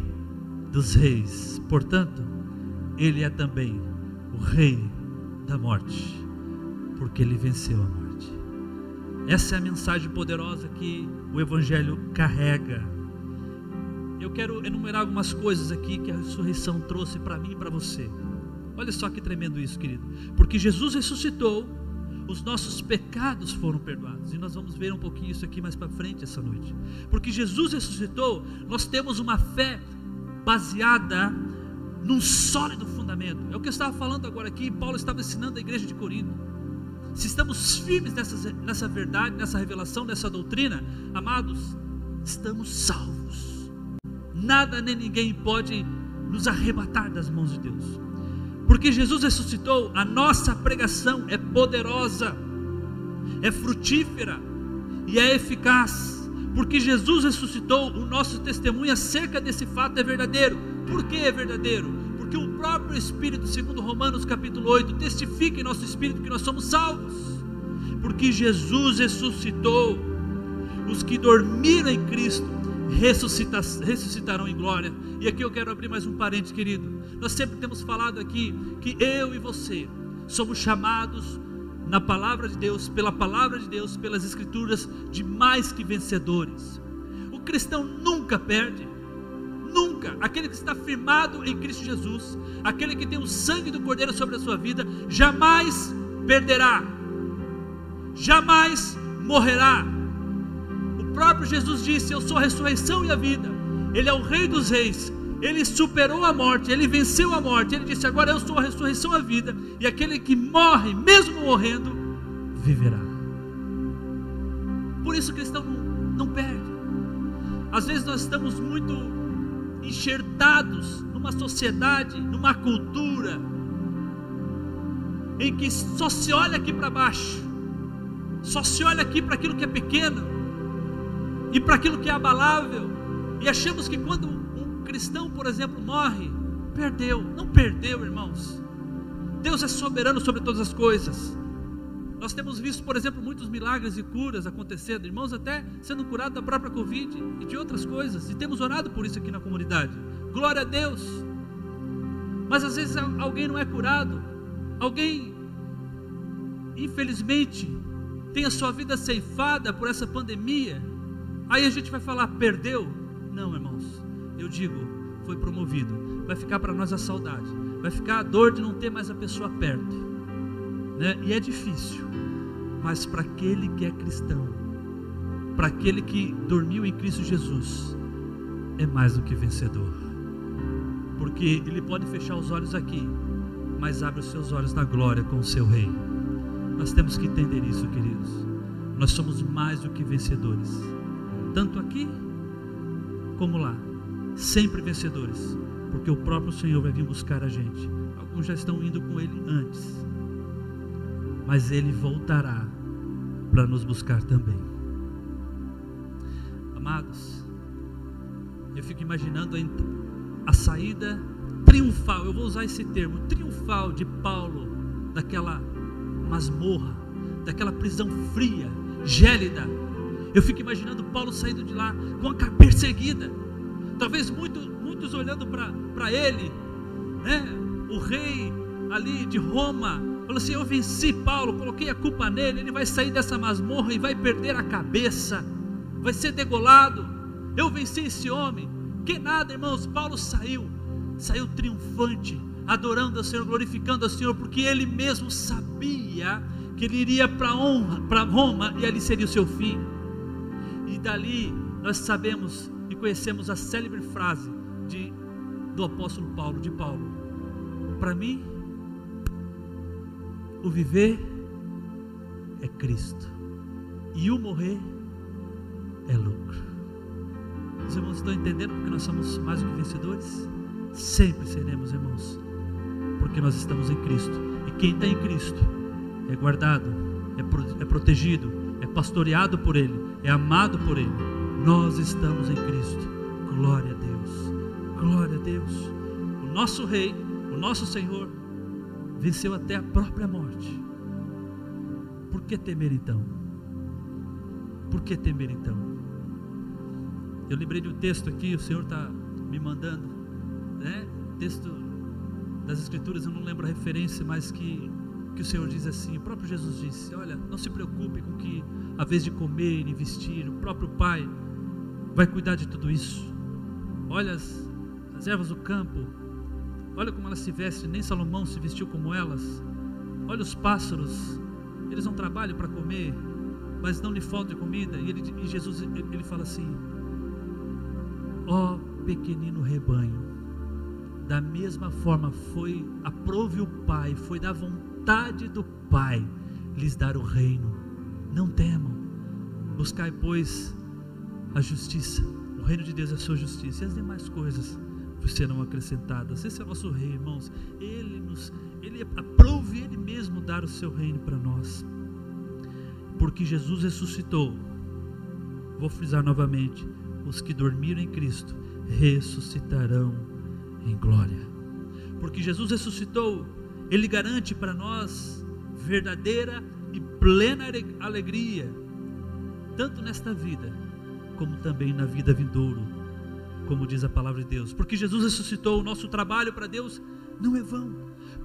dos reis. Portanto, ele é também o rei da morte porque ele venceu a morte. Essa é a mensagem poderosa que o Evangelho carrega. Eu quero enumerar algumas coisas aqui que a ressurreição trouxe para mim e para você. Olha só que tremendo isso, querido. Porque Jesus ressuscitou, os nossos pecados foram perdoados. E nós vamos ver um pouquinho isso aqui mais para frente essa noite. Porque Jesus ressuscitou, nós temos uma fé baseada num sólido fundamento. É o que eu estava falando agora aqui, Paulo estava ensinando a igreja de Corinto. Se estamos firmes nessa, nessa verdade, nessa revelação, nessa doutrina, amados, estamos salvos. Nada nem ninguém pode nos arrebatar das mãos de Deus. Porque Jesus ressuscitou, a nossa pregação é poderosa, é frutífera e é eficaz. Porque Jesus ressuscitou, o nosso testemunho acerca desse fato é verdadeiro. Por que é verdadeiro? Porque o próprio Espírito, segundo Romanos capítulo 8, testifica em nosso espírito que nós somos salvos. Porque Jesus ressuscitou, os que dormiram em Cristo ressuscita, ressuscitarão em glória. E aqui eu quero abrir mais um parente, querido. Nós sempre temos falado aqui que eu e você somos chamados na palavra de Deus, pela palavra de Deus, pelas escrituras, de mais que vencedores. O cristão nunca perde, nunca. Aquele que está firmado em Cristo Jesus, aquele que tem o sangue do Cordeiro sobre a sua vida, jamais perderá, jamais morrerá. Próprio Jesus disse: Eu sou a ressurreição e a vida. Ele é o Rei dos Reis. Ele superou a morte, ele venceu a morte. Ele disse: Agora eu sou a ressurreição e a vida. E aquele que morre, mesmo morrendo, viverá. Por isso o cristão não, não perde. Às vezes nós estamos muito enxertados numa sociedade, numa cultura, em que só se olha aqui para baixo, só se olha aqui para aquilo que é pequeno e para aquilo que é abalável, e achamos que quando um cristão, por exemplo, morre, perdeu. Não perdeu, irmãos. Deus é soberano sobre todas as coisas. Nós temos visto, por exemplo, muitos milagres e curas acontecendo, irmãos até sendo curados da própria Covid e de outras coisas, e temos orado por isso aqui na comunidade. Glória a Deus. Mas às vezes alguém não é curado, alguém, infelizmente, tem a sua vida ceifada por essa pandemia. Aí a gente vai falar, perdeu? Não, irmãos, eu digo, foi promovido. Vai ficar para nós a saudade, vai ficar a dor de não ter mais a pessoa perto. Né? E é difícil, mas para aquele que é cristão, para aquele que dormiu em Cristo Jesus, é mais do que vencedor, porque ele pode fechar os olhos aqui, mas abre os seus olhos na glória com o seu Rei. Nós temos que entender isso, queridos. Nós somos mais do que vencedores, tanto aqui como lá, sempre vencedores, porque o próprio Senhor vai vir buscar a gente. Alguns já estão indo com Ele antes, mas Ele voltará para nos buscar também. Amados, eu fico imaginando a, a saída triunfal, eu vou usar esse termo, triunfal de Paulo daquela masmorra, daquela prisão fria, gélida. Eu fico imaginando Paulo saindo de lá com a cabeça erguida, talvez muito, muitos olhando para ele, né? o rei ali de Roma, falou assim: Eu venci Paulo, coloquei a culpa nele, ele vai sair dessa masmorra e vai perder a cabeça, vai ser degolado. Eu venci esse homem. Que nada, irmãos, Paulo saiu, saiu triunfante, adorando ao Senhor, glorificando ao Senhor, porque ele mesmo sabia que ele iria para honra, para Roma e ali seria o seu fim. E dali nós sabemos e conhecemos a célebre frase de, do apóstolo Paulo, de Paulo: Para mim, o viver é Cristo, e o morrer é lucro. Os irmãos estão entendendo porque nós somos mais do que vencedores? Sempre seremos, irmãos, porque nós estamos em Cristo, e quem está em Cristo é guardado, é, é protegido, é pastoreado por Ele, é amado por Ele. Nós estamos em Cristo. Glória a Deus. Glória a Deus. O nosso Rei, o nosso Senhor, venceu até a própria morte. Por que temer então? Por que temer então? Eu lembrei de um texto aqui, o Senhor está me mandando, né? Texto das Escrituras, eu não lembro a referência, mas que, que o Senhor diz assim: o próprio Jesus disse: Olha, não se preocupe com que a vez de comer e vestir, o próprio Pai vai cuidar de tudo isso. Olha as, as ervas do campo, Olha como elas se vestem, nem Salomão se vestiu como elas. Olha os pássaros, eles não trabalham para comer, mas não lhe falta comida. E, ele, e Jesus ele, fala assim: Ó pequenino rebanho, da mesma forma foi, aprove o Pai, foi da vontade do Pai lhes dar o reino. Não temam, buscai, pois, a justiça. O reino de Deus é a sua justiça, e as demais coisas serão acrescentadas. Esse é o nosso rei, irmãos. Ele nos, ele aprove ele mesmo dar o seu reino para nós. Porque Jesus ressuscitou. Vou frisar novamente: os que dormiram em Cristo ressuscitarão em glória. Porque Jesus ressuscitou, ele garante para nós verdadeira e plena alegria, tanto nesta vida, como também na vida vindouro, como diz a palavra de Deus. Porque Jesus ressuscitou, o nosso trabalho para Deus não é vão.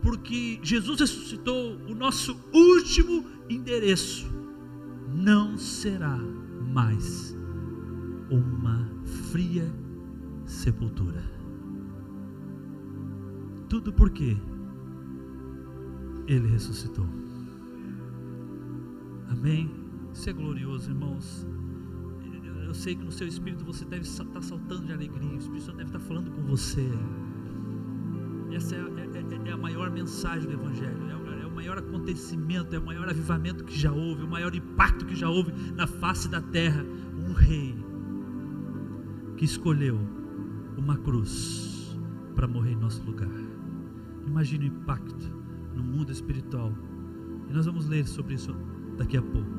Porque Jesus ressuscitou, o nosso último endereço não será mais uma fria sepultura. Tudo porque Ele ressuscitou. Amém? Isso é glorioso, irmãos. Eu sei que no seu espírito você deve estar saltando de alegria, o Espírito Santo deve estar falando com você. Essa é, é, é a maior mensagem do Evangelho, é o, é o maior acontecimento, é o maior avivamento que já houve, o maior impacto que já houve na face da terra. Um rei que escolheu uma cruz para morrer em nosso lugar. Imagine o impacto no mundo espiritual. E nós vamos ler sobre isso daqui a pouco.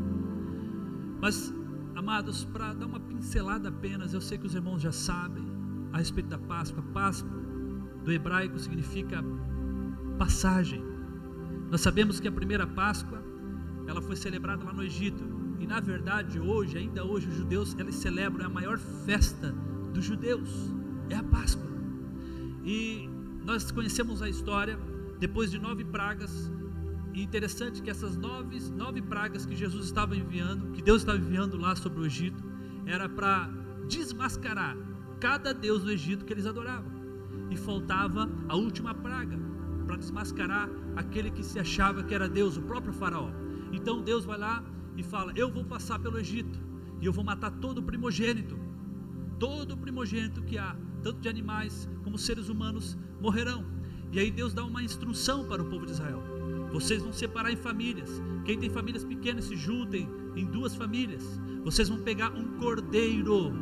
Mas, amados, para dar uma pincelada apenas, eu sei que os irmãos já sabem a respeito da Páscoa. Páscoa do hebraico significa passagem. Nós sabemos que a primeira Páscoa ela foi celebrada lá no Egito. E na verdade, hoje, ainda hoje, os judeus eles celebram a maior festa dos judeus, é a Páscoa. E nós conhecemos a história, depois de nove pragas, e interessante que essas nove, nove pragas que Jesus estava enviando, que Deus estava enviando lá sobre o Egito, era para desmascarar cada deus do Egito que eles adoravam. E faltava a última praga, para desmascarar aquele que se achava que era Deus, o próprio Faraó. Então Deus vai lá e fala: Eu vou passar pelo Egito, e eu vou matar todo o primogênito. Todo o primogênito que há, tanto de animais como seres humanos, morrerão. E aí Deus dá uma instrução para o povo de Israel vocês vão separar em famílias. Quem tem famílias pequenas, se juntem em duas famílias. Vocês vão pegar um cordeiro.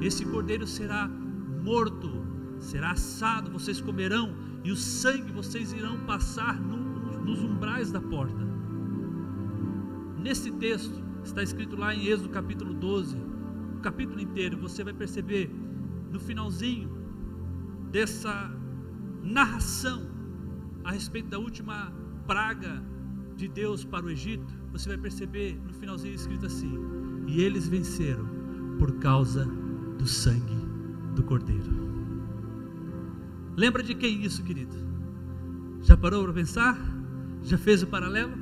Esse cordeiro será morto, será assado, vocês comerão, e o sangue vocês irão passar no, nos umbrais da porta. Nesse texto, está escrito lá em Êxodo capítulo 12, o capítulo inteiro, você vai perceber no finalzinho dessa narração a respeito da última praga de Deus para o Egito, você vai perceber no finalzinho escrito assim: E eles venceram por causa do sangue do Cordeiro. Lembra de quem isso, querido? Já parou para pensar? Já fez o paralelo?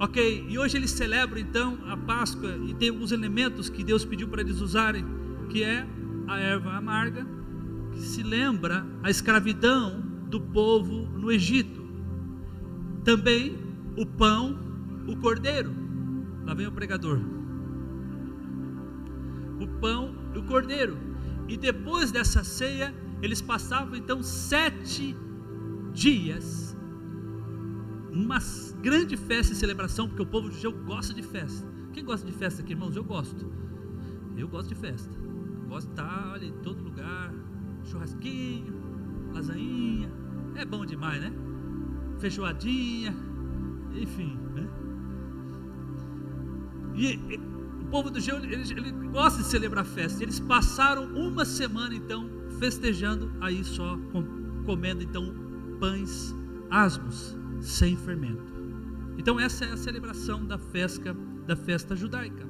Ok, e hoje eles celebram então a Páscoa e tem alguns elementos que Deus pediu para eles usarem, que é a erva amarga, que se lembra a escravidão do povo no Egito também o pão, o cordeiro. Lá vem o pregador. O pão e o cordeiro. E depois dessa ceia, eles passavam então sete dias, uma grande festa e celebração, porque o povo judeu gosta de festa. Quem gosta de festa aqui, irmãos? Eu gosto. Eu gosto de festa. Gosto de estar olha, em todo lugar, churrasquinho, lasanha. É bom demais, né? feijoadinha, enfim. Né? E, e, o povo do Geu, ele, ele gosta de celebrar festa. Eles passaram uma semana então festejando aí só, com, comendo então pães asmos, sem fermento. Então essa é a celebração da festa, da festa judaica.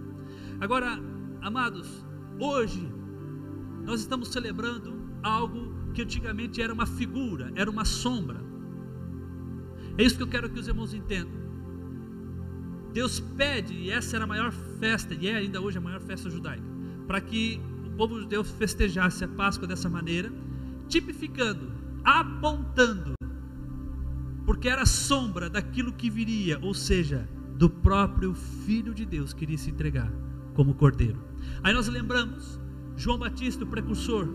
Agora, amados, hoje nós estamos celebrando algo que antigamente era uma figura, era uma sombra. É isso que eu quero que os irmãos entendam. Deus pede, e essa era a maior festa, e é ainda hoje a maior festa judaica, para que o povo judeu festejasse a Páscoa dessa maneira, tipificando apontando, porque era sombra daquilo que viria, ou seja, do próprio Filho de Deus que iria se entregar como cordeiro. Aí nós lembramos João Batista, o precursor,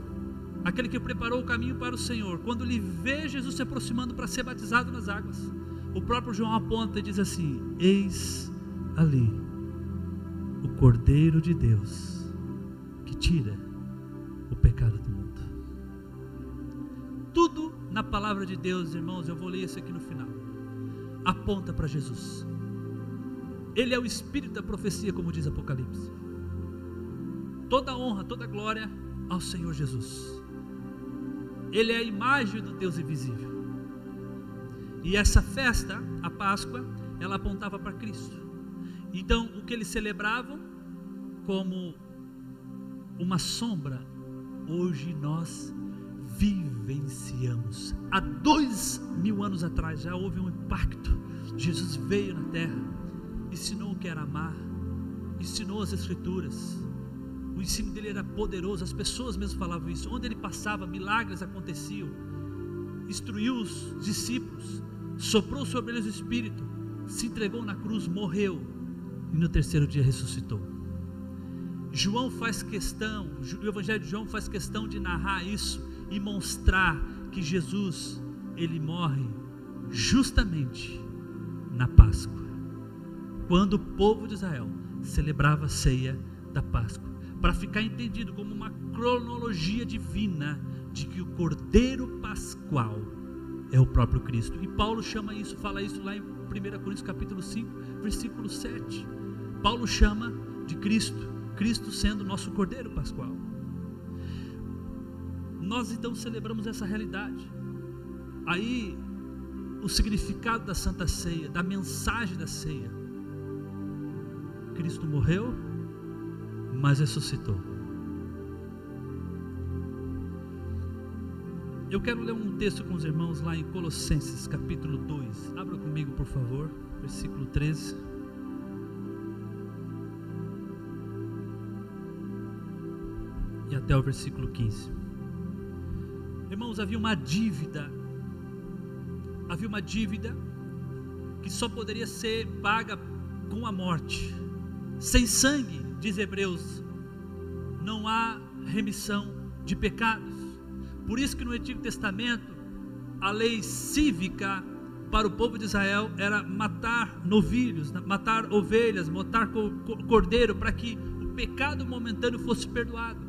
aquele que preparou o caminho para o Senhor, quando ele vê Jesus se aproximando para ser batizado nas águas, o próprio João aponta e diz assim: Eis ali o Cordeiro de Deus que tira o pecado do mundo. Tudo na palavra de Deus, irmãos, eu vou ler isso aqui no final, aponta para Jesus. Ele é o espírito da profecia, como diz Apocalipse. Toda honra, toda glória ao Senhor Jesus. Ele é a imagem do Deus invisível. E essa festa, a Páscoa, ela apontava para Cristo. Então, o que eles celebravam como uma sombra, hoje nós vivenciamos. Há dois mil anos atrás já houve um impacto. Jesus veio na terra, ensinou o que era amar, ensinou as Escrituras. O ensino dele era poderoso, as pessoas mesmo falavam isso. Onde ele passava, milagres aconteciam. Instruiu os discípulos, soprou sobre eles o Espírito, se entregou na cruz, morreu e no terceiro dia ressuscitou. João faz questão, o Evangelho de João faz questão de narrar isso e mostrar que Jesus, ele morre justamente na Páscoa, quando o povo de Israel celebrava a ceia da Páscoa, para ficar entendido como uma cronologia divina de que o Cordeiro Pascual é o próprio Cristo. E Paulo chama isso, fala isso lá em 1 Coríntios capítulo 5, versículo 7. Paulo chama de Cristo, Cristo sendo nosso Cordeiro Pascual. Nós então celebramos essa realidade. Aí o significado da Santa Ceia, da mensagem da ceia. Cristo morreu, mas ressuscitou. Eu quero ler um texto com os irmãos lá em Colossenses, capítulo 2. Abra comigo, por favor, versículo 13. E até o versículo 15. Irmãos, havia uma dívida. Havia uma dívida que só poderia ser paga com a morte. Sem sangue, diz Hebreus, não há remissão de pecados. Por isso que no Antigo Testamento a lei cívica para o povo de Israel era matar novilhos, matar ovelhas, matar cordeiro para que o pecado momentâneo fosse perdoado.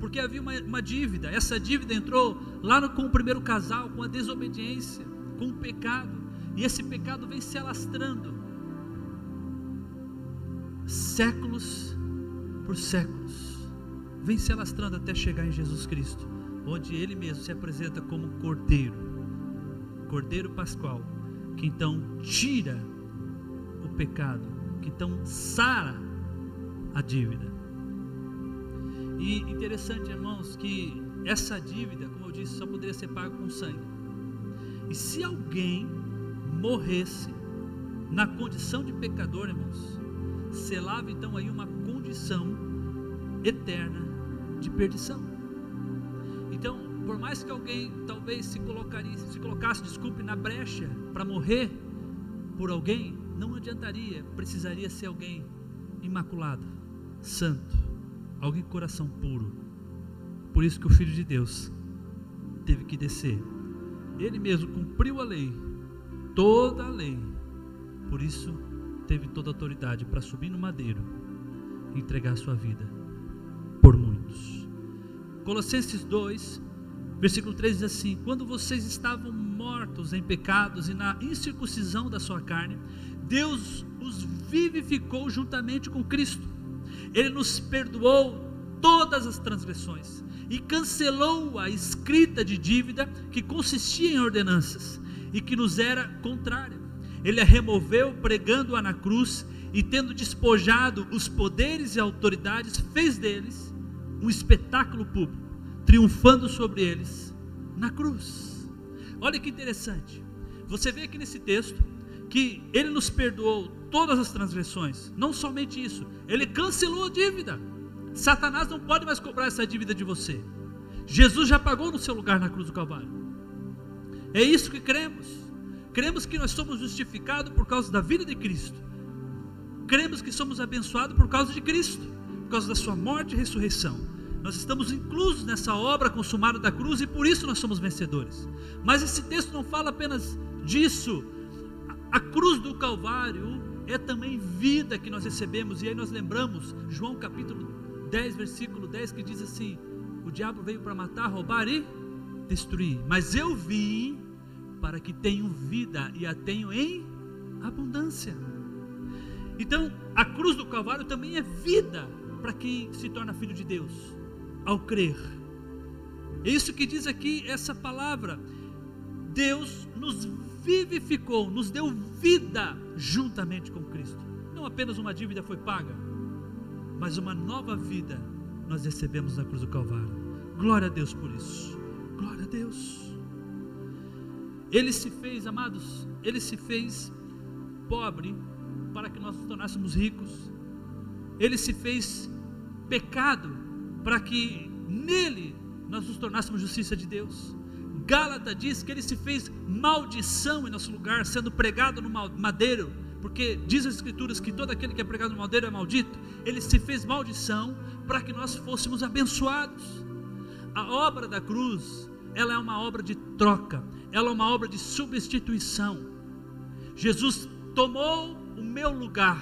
Porque havia uma, uma dívida, essa dívida entrou lá no, com o primeiro casal, com a desobediência, com o pecado, e esse pecado vem se alastrando séculos por séculos, vem se alastrando até chegar em Jesus Cristo onde ele mesmo se apresenta como Cordeiro, Cordeiro Pascual, que então tira o pecado, que então sara a dívida. E interessante, irmãos, que essa dívida, como eu disse, só poderia ser paga com sangue. E se alguém morresse na condição de pecador, irmãos, selava então aí uma condição eterna de perdição. Então, por mais que alguém talvez se se colocasse, desculpe, na brecha para morrer por alguém, não adiantaria, precisaria ser alguém imaculado, santo, alguém com coração puro. Por isso que o Filho de Deus teve que descer. Ele mesmo cumpriu a lei, toda a lei. Por isso teve toda a autoridade para subir no madeiro entregar a sua vida por muitos. Colossenses 2, versículo 3 diz assim: Quando vocês estavam mortos em pecados e na incircuncisão da sua carne, Deus os vivificou juntamente com Cristo. Ele nos perdoou todas as transgressões e cancelou a escrita de dívida que consistia em ordenanças e que nos era contrária. Ele a removeu pregando-a na cruz e tendo despojado os poderes e autoridades, fez deles um espetáculo público, triunfando sobre eles na cruz. Olha que interessante. Você vê aqui nesse texto que ele nos perdoou todas as transgressões. Não somente isso, ele cancelou a dívida. Satanás não pode mais cobrar essa dívida de você. Jesus já pagou no seu lugar na cruz do Calvário. É isso que cremos. Cremos que nós somos justificados por causa da vida de Cristo. Cremos que somos abençoados por causa de Cristo, por causa da sua morte e ressurreição. Nós estamos inclusos nessa obra consumada da cruz e por isso nós somos vencedores. Mas esse texto não fala apenas disso. A cruz do Calvário é também vida que nós recebemos. E aí nós lembramos, João capítulo 10, versículo 10, que diz assim: O diabo veio para matar, roubar e destruir. Mas eu vim para que tenham vida e a tenham em abundância. Então, a cruz do Calvário também é vida para quem se torna filho de Deus, ao crer. É isso que diz aqui essa palavra. Deus nos vivificou, nos deu vida juntamente com Cristo. Não apenas uma dívida foi paga, mas uma nova vida nós recebemos na cruz do Calvário. Glória a Deus por isso. Glória a Deus. Ele se fez, amados, ele se fez pobre para que nós nos tornássemos ricos. Ele se fez pecado para que nele nós nos tornássemos justiça de Deus. Gálata diz que ele se fez maldição em nosso lugar, sendo pregado no madeiro, porque diz as escrituras que todo aquele que é pregado no madeiro é maldito. Ele se fez maldição para que nós fôssemos abençoados. A obra da cruz, ela é uma obra de troca, ela é uma obra de substituição. Jesus tomou o meu lugar,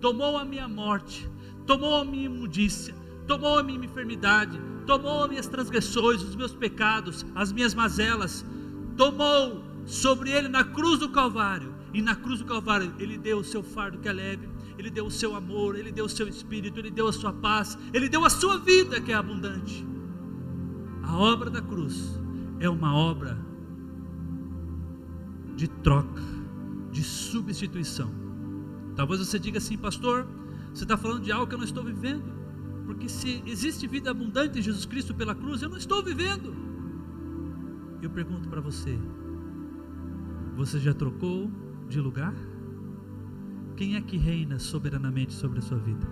tomou a minha morte, tomou a minha imundícia, tomou a minha enfermidade, tomou as minhas transgressões, os meus pecados, as minhas mazelas, tomou sobre ele na cruz do Calvário. E na cruz do Calvário, ele deu o seu fardo que é leve, ele deu o seu amor, ele deu o seu espírito, ele deu a sua paz, ele deu a sua vida que é abundante. A obra da cruz é uma obra de troca, de substituição. Talvez você diga assim, pastor, você está falando de algo que eu não estou vivendo. Porque se existe vida abundante em Jesus Cristo pela cruz, eu não estou vivendo. Eu pergunto para você: você já trocou de lugar? Quem é que reina soberanamente sobre a sua vida?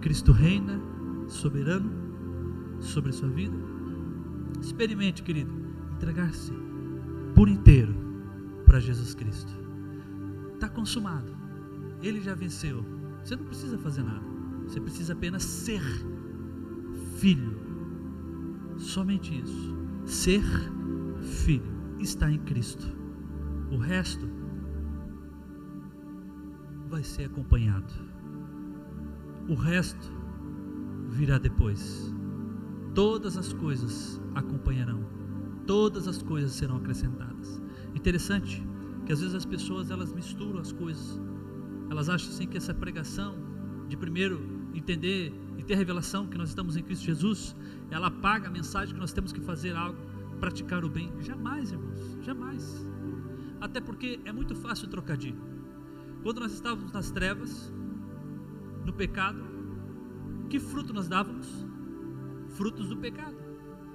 Cristo reina soberano sobre a sua vida? Experimente, querido, entregar-se por inteiro para Jesus Cristo. Está consumado. Ele já venceu. Você não precisa fazer nada. Você precisa apenas ser filho. Somente isso. Ser filho. Está em Cristo. O resto vai ser acompanhado. O resto virá depois. Todas as coisas acompanharão. Todas as coisas serão acrescentadas. Interessante que às vezes as pessoas elas misturam as coisas. Elas acham assim que essa pregação de primeiro entender e ter revelação que nós estamos em Cristo Jesus, ela apaga a mensagem que nós temos que fazer algo, praticar o bem. Jamais, irmãos, jamais. Até porque é muito fácil trocadilho. Quando nós estávamos nas trevas, no pecado, que fruto nós dávamos? Frutos do pecado,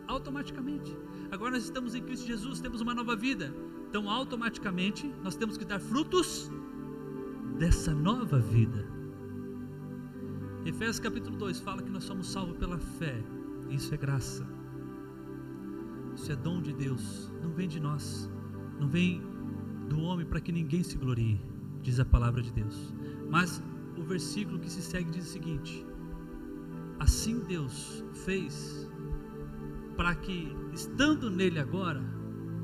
automaticamente. Agora nós estamos em Cristo Jesus, temos uma nova vida. Então, automaticamente, nós temos que dar frutos dessa nova vida. Efésios capítulo 2 fala que nós somos salvos pela fé. Isso é graça. Isso é dom de Deus. Não vem de nós. Não vem do homem para que ninguém se glorie, diz a palavra de Deus. Mas o versículo que se segue diz o seguinte: Assim Deus fez para que, estando nele agora,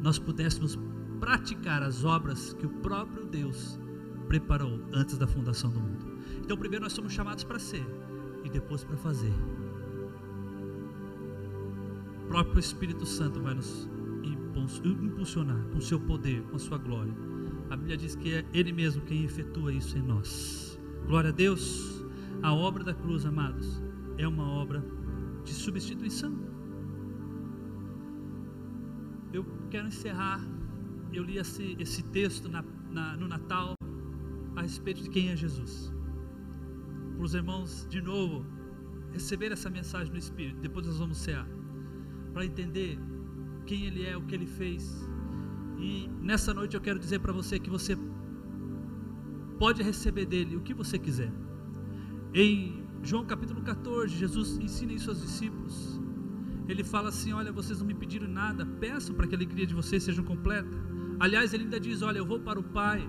nós pudéssemos praticar as obras que o próprio Deus preparou antes da fundação do mundo. Então, primeiro nós somos chamados para ser e depois para fazer. O próprio Espírito Santo vai nos impulsionar com seu poder, com a sua glória. A Bíblia diz que é Ele mesmo quem efetua isso em nós. Glória a Deus. A obra da cruz, amados, é uma obra de substituição. Eu quero encerrar. Eu li esse, esse texto na, na, no Natal a respeito de quem é Jesus. Para os irmãos, de novo, receber essa mensagem no Espírito. Depois nós vamos cear. Para entender quem Ele é, o que Ele fez. E nessa noite eu quero dizer para você que você pode receber dele o que você quiser. Em João capítulo 14, Jesus ensina isso aos discípulos. Ele fala assim: Olha, vocês não me pediram nada, peçam para que a alegria de vocês seja completa. Aliás, ele ainda diz: Olha, eu vou para o Pai,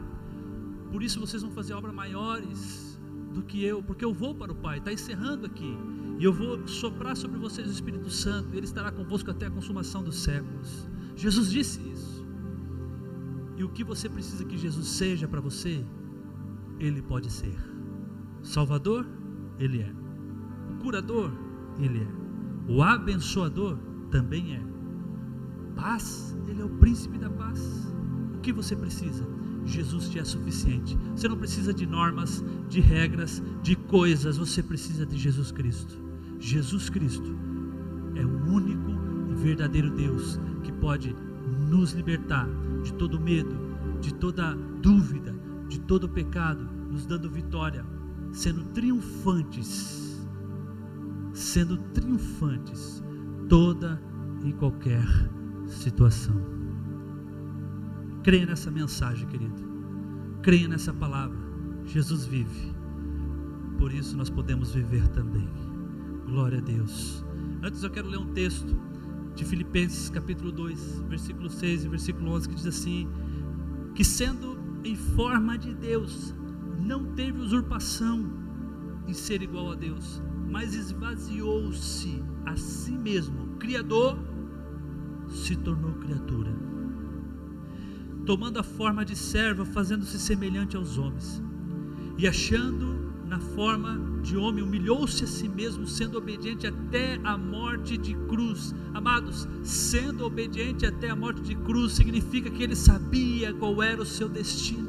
por isso vocês vão fazer obras maiores do que eu, porque eu vou para o Pai. Está encerrando aqui. E eu vou soprar sobre vocês o Espírito Santo, e ele estará convosco até a consumação dos séculos. Jesus disse isso. E o que você precisa que Jesus seja para você, ele pode ser. Salvador, ele é. O curador, ele é. O abençoador também é. Paz, ele é o príncipe da paz. Que você precisa? Jesus te é suficiente. Você não precisa de normas, de regras, de coisas. Você precisa de Jesus Cristo. Jesus Cristo é o único e verdadeiro Deus que pode nos libertar de todo medo, de toda dúvida, de todo pecado, nos dando vitória, sendo triunfantes, sendo triunfantes toda e qualquer situação. Creia nessa mensagem, querido. Creia nessa palavra. Jesus vive. Por isso nós podemos viver também. Glória a Deus. Antes eu quero ler um texto de Filipenses capítulo 2, versículo 6 e versículo 11 que diz assim: que sendo em forma de Deus, não teve usurpação em ser igual a Deus, mas esvaziou-se a si mesmo, Criador, se tornou criatura, tomando a forma de servo, fazendo-se semelhante aos homens, e achando na forma de homem, humilhou-se a si mesmo, sendo obediente até a morte de cruz. Amados, sendo obediente até a morte de cruz significa que ele sabia qual era o seu destino.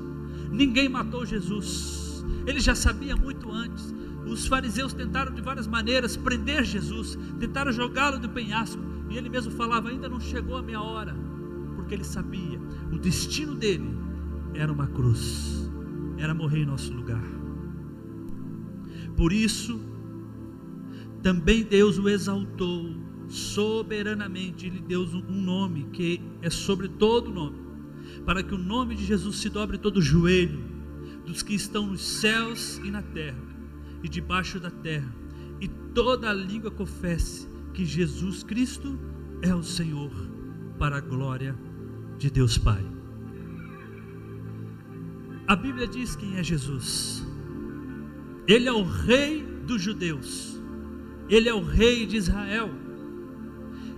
Ninguém matou Jesus, ele já sabia muito antes. Os fariseus tentaram de várias maneiras prender Jesus, tentaram jogá-lo do penhasco, e ele mesmo falava: Ainda não chegou a minha hora, porque ele sabia, o destino dele era uma cruz, era morrer em nosso lugar. Por isso, também Deus o exaltou soberanamente, lhe deu um nome que é sobre todo nome, para que o nome de Jesus se dobre todo o joelho dos que estão nos céus e na terra e debaixo da terra, e toda a língua confesse que Jesus Cristo é o Senhor, para a glória de Deus Pai. A Bíblia diz quem é Jesus. Ele é o rei dos judeus. Ele é o rei de Israel.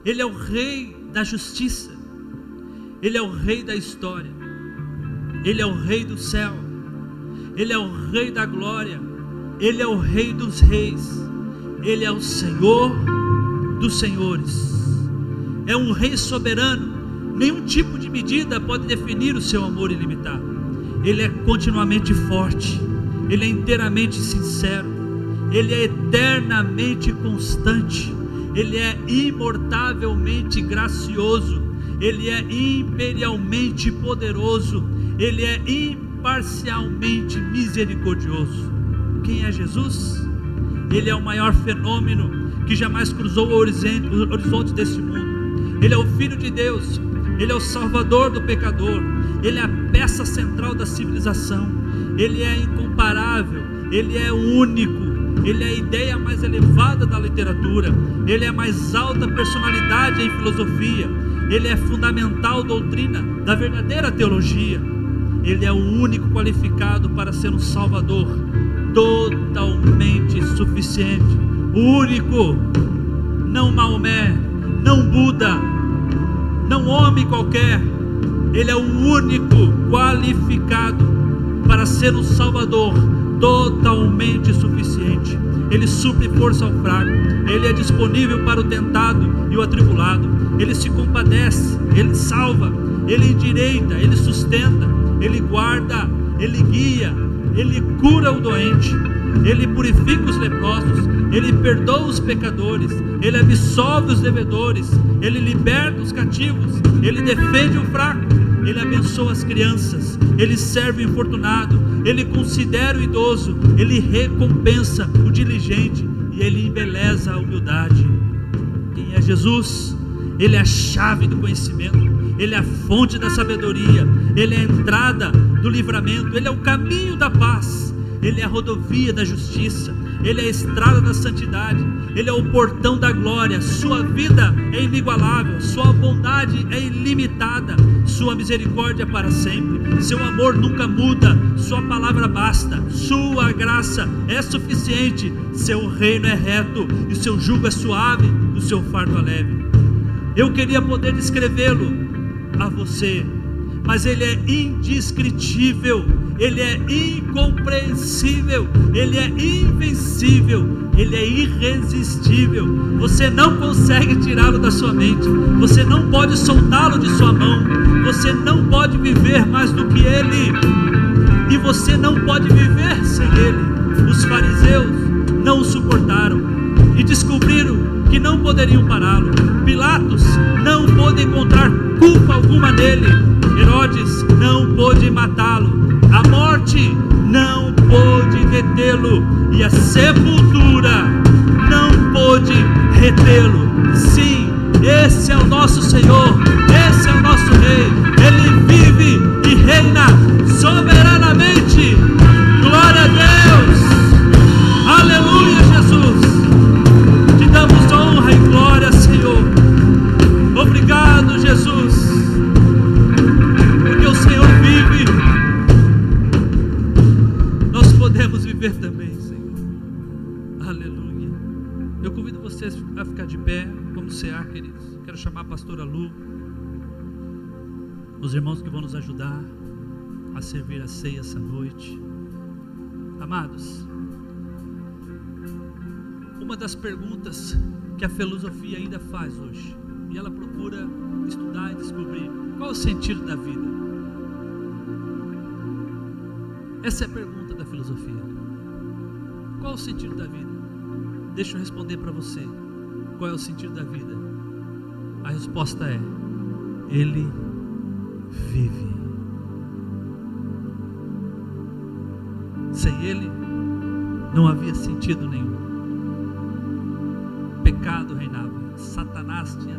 Ele é o rei da justiça. Ele é o rei da história. Ele é o rei do céu. Ele é o rei da glória. Ele é o rei dos reis. Ele é o Senhor dos senhores. É um rei soberano. Nenhum tipo de medida pode definir o seu amor ilimitado. Ele é continuamente forte ele é inteiramente sincero, ele é eternamente constante, ele é imortavelmente gracioso, ele é imperialmente poderoso, ele é imparcialmente misericordioso. Quem é Jesus? Ele é o maior fenômeno que jamais cruzou o horizonte deste mundo. Ele é o Filho de Deus, ele é o Salvador do pecador, ele é a peça central da civilização, ele é incomparável, ele é único, ele é a ideia mais elevada da literatura, ele é a mais alta personalidade em filosofia, ele é fundamental doutrina da verdadeira teologia, ele é o único qualificado para ser um salvador, totalmente suficiente, único, não Maomé, não Buda, não homem qualquer, ele é o único qualificado para ser um Salvador totalmente suficiente. Ele supre força ao fraco, ele é disponível para o tentado e o atribulado. Ele se compadece, ele salva, ele endireita, ele sustenta, ele guarda, ele guia, ele cura o doente, ele purifica os leprosos, ele perdoa os pecadores, ele absolve os devedores, ele liberta os cativos, ele defende o fraco ele abençoa as crianças, ele serve o infortunado, ele considera o idoso, ele recompensa o diligente e ele embeleza a humildade. Quem é Jesus? Ele é a chave do conhecimento, ele é a fonte da sabedoria, ele é a entrada do livramento, ele é o caminho da paz, ele é a rodovia da justiça, ele é a estrada da santidade, Ele é o portão da glória. Sua vida é inigualável, sua bondade é ilimitada, sua misericórdia é para sempre. Seu amor nunca muda, sua palavra basta, sua graça é suficiente. Seu reino é reto e seu jugo é suave, o seu fardo é leve. Eu queria poder descrevê-lo a você, mas ele é indescritível, ele é incompreensível, ele é invencível, ele é irresistível. Você não consegue tirá-lo da sua mente, você não pode soltá-lo de sua mão, você não pode viver mais do que ele, e você não pode viver sem ele. Os fariseus não o suportaram e descobriram que não poderiam pará-lo. Pilatos não pôde encontrar culpa alguma nele. Herodes não pôde matá-lo. A morte não pôde detê-lo. E a sepultura não pôde retê-lo. Sim, esse é o nosso Senhor, esse é o nosso Rei. Ele vive e reina soberanamente. Glória a Deus. Chamar a pastora Lu. Os irmãos que vão nos ajudar a servir a ceia essa noite. Amados, uma das perguntas que a filosofia ainda faz hoje, e ela procura estudar e descobrir qual é o sentido da vida. Essa é a pergunta da filosofia. Qual é o sentido da vida? Deixa eu responder para você. Qual é o sentido da vida? A resposta é: Ele vive. Sem Ele, não havia sentido nenhum. Pecado reinava, Satanás tinha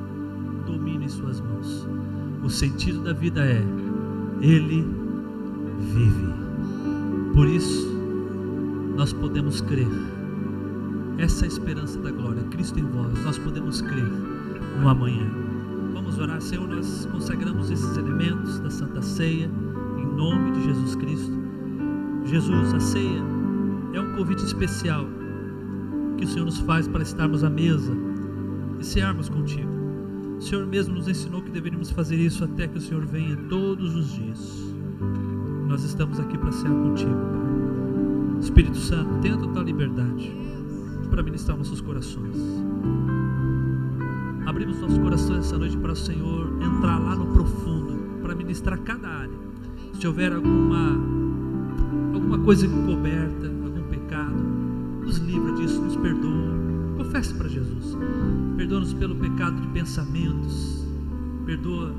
domínio em suas mãos. O sentido da vida é: Ele vive. Por isso, nós podemos crer. Essa é a esperança da glória, Cristo em vós. Nós podemos crer no amanhã. Vamos orar, Senhor. Nós consagramos esses elementos da Santa Ceia em nome de Jesus Cristo. Jesus, a ceia é um convite especial que o Senhor nos faz para estarmos à mesa e cearmos contigo. O Senhor mesmo nos ensinou que deveríamos fazer isso até que o Senhor venha todos os dias. Nós estamos aqui para cear contigo, Pai. Espírito Santo, tenha total liberdade para ministrar nossos corações. Abrimos nossos corações essa noite para o Senhor entrar lá no profundo, para ministrar cada área. Se houver alguma alguma coisa encoberta, algum pecado, nos livra disso, nos perdoa. Confesse para Jesus. Perdoa-nos pelo pecado de pensamentos. Perdoa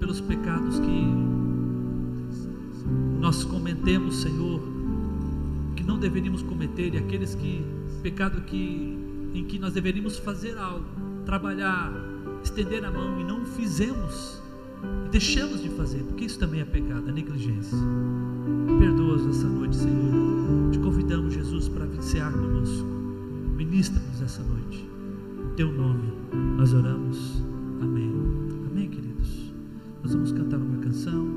pelos pecados que nós cometemos, Senhor, que não deveríamos cometer e aqueles que pecado que em que nós deveríamos fazer algo, trabalhar, estender a mão e não fizemos e deixamos de fazer, porque isso também é pecado, é negligência. Perdoa-nos essa noite, Senhor. Te convidamos, Jesus, para cear conosco. Ministra-nos essa noite. Em teu nome nós oramos. Amém. Amém, queridos. Nós vamos cantar uma canção.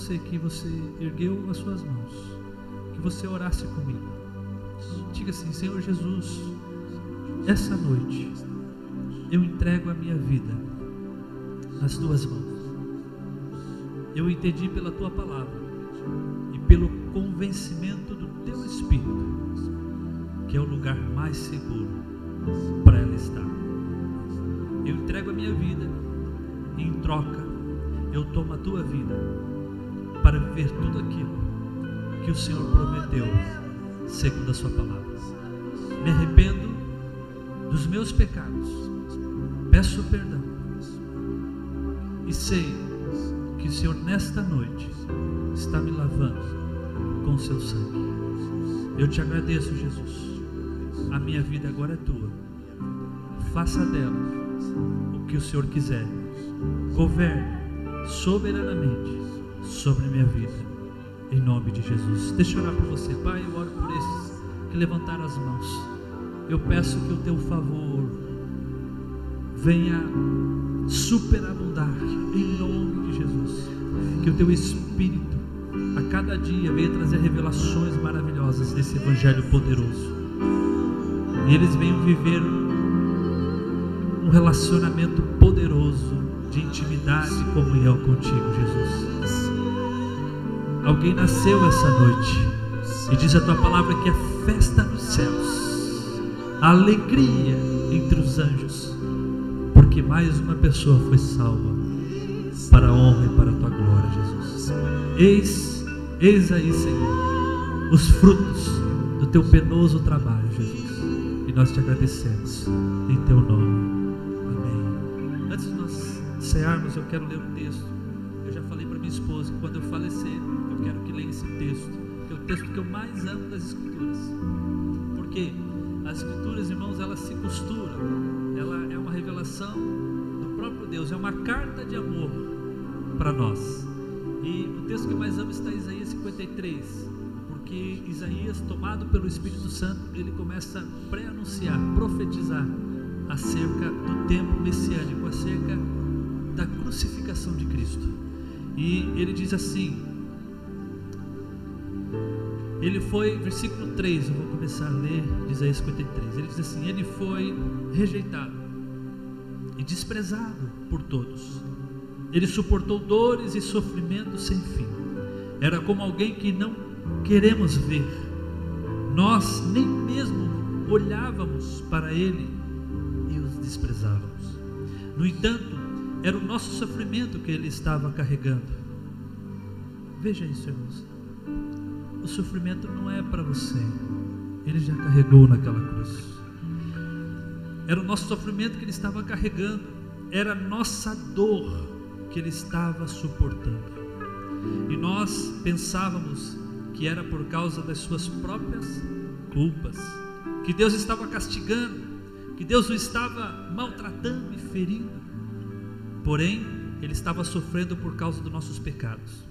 Você que você ergueu as suas mãos, que você orasse comigo. Diga assim: Senhor Jesus, essa noite eu entrego a minha vida nas tuas mãos. Eu entendi pela tua palavra e pelo convencimento do teu Espírito que é o lugar mais seguro para ela estar. Eu entrego a minha vida e em troca eu tomo a tua vida para viver tudo aquilo que o Senhor prometeu segundo a sua palavra. Me arrependo dos meus pecados. Peço perdão. E sei que o Senhor nesta noite está me lavando com seu sangue. Eu te agradeço, Jesus. A minha vida agora é tua. Faça dela o que o Senhor quiser. Governe soberanamente sobre minha vida. Em nome de Jesus. Deixa eu orar por você, Pai. Eu oro por esses que levantaram as mãos. Eu peço que o teu favor venha superabundar em nome de Jesus. Que o teu Espírito a cada dia venha trazer revelações maravilhosas desse Evangelho poderoso. E eles venham viver um relacionamento poderoso de intimidade e comunhão contigo, Jesus. Alguém nasceu essa noite e diz a tua palavra que é festa nos céus, alegria entre os anjos, porque mais uma pessoa foi salva para a honra e para a tua glória, Jesus. Eis, eis aí, Senhor, os frutos do teu penoso trabalho, Jesus. E nós te agradecemos em teu nome. Amém. Antes de nós cearmos, eu quero ler um texto. Esposa que quando eu falecer, eu quero que leia esse texto, que é o texto que eu mais amo das Escrituras. Porque as Escrituras, irmãos, elas se costuram. Ela é uma revelação do próprio Deus, é uma carta de amor para nós. E o texto que eu mais amo está em Isaías 53, porque Isaías, tomado pelo Espírito Santo, ele começa a pré-anunciar, profetizar acerca do tempo messiânico, acerca da crucificação de Cristo. E ele diz assim: ele foi, versículo 3, eu vou começar a ler, de Isaías 53. Ele diz assim: Ele foi rejeitado e desprezado por todos. Ele suportou dores e sofrimentos sem fim. Era como alguém que não queremos ver. Nós nem mesmo olhávamos para ele e os desprezávamos. No entanto, era o nosso sofrimento que ele estava carregando. Veja isso, irmãos. O sofrimento não é para você. Ele já carregou naquela cruz. Era o nosso sofrimento que ele estava carregando. Era a nossa dor que ele estava suportando. E nós pensávamos que era por causa das suas próprias culpas, que Deus estava castigando, que Deus o estava maltratando e ferindo. Porém, ele estava sofrendo por causa dos nossos pecados.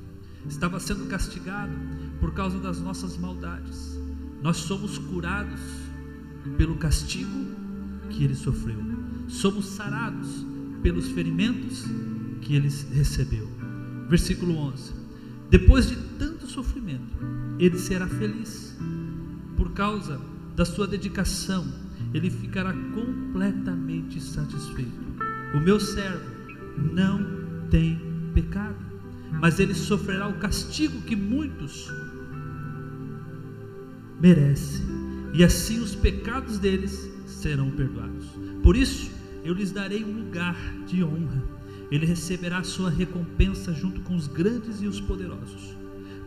Estava sendo castigado por causa das nossas maldades. Nós somos curados pelo castigo que ele sofreu. Somos sarados pelos ferimentos que ele recebeu. Versículo 11: Depois de tanto sofrimento, ele será feliz. Por causa da sua dedicação, ele ficará completamente satisfeito. O meu servo não tem pecado, mas ele sofrerá o castigo que muitos merecem, e assim os pecados deles serão perdoados. Por isso, eu lhes darei um lugar de honra. Ele receberá sua recompensa junto com os grandes e os poderosos,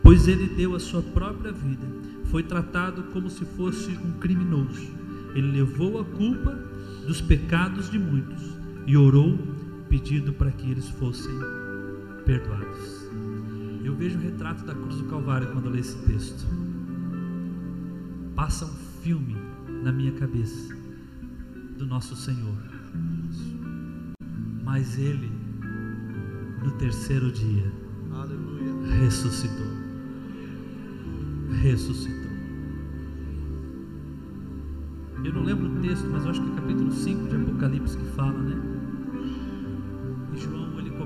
pois ele deu a sua própria vida. Foi tratado como se fosse um criminoso. Ele levou a culpa dos pecados de muitos e orou pedindo para que eles fossem perdoados. Eu vejo o retrato da cruz do Calvário quando eu leio esse texto. Passa um filme na minha cabeça do nosso Senhor. Mas ele, no terceiro dia, Aleluia. ressuscitou. Ressuscitou. Eu não lembro o texto, mas acho que é capítulo 5 de Apocalipse que fala, né?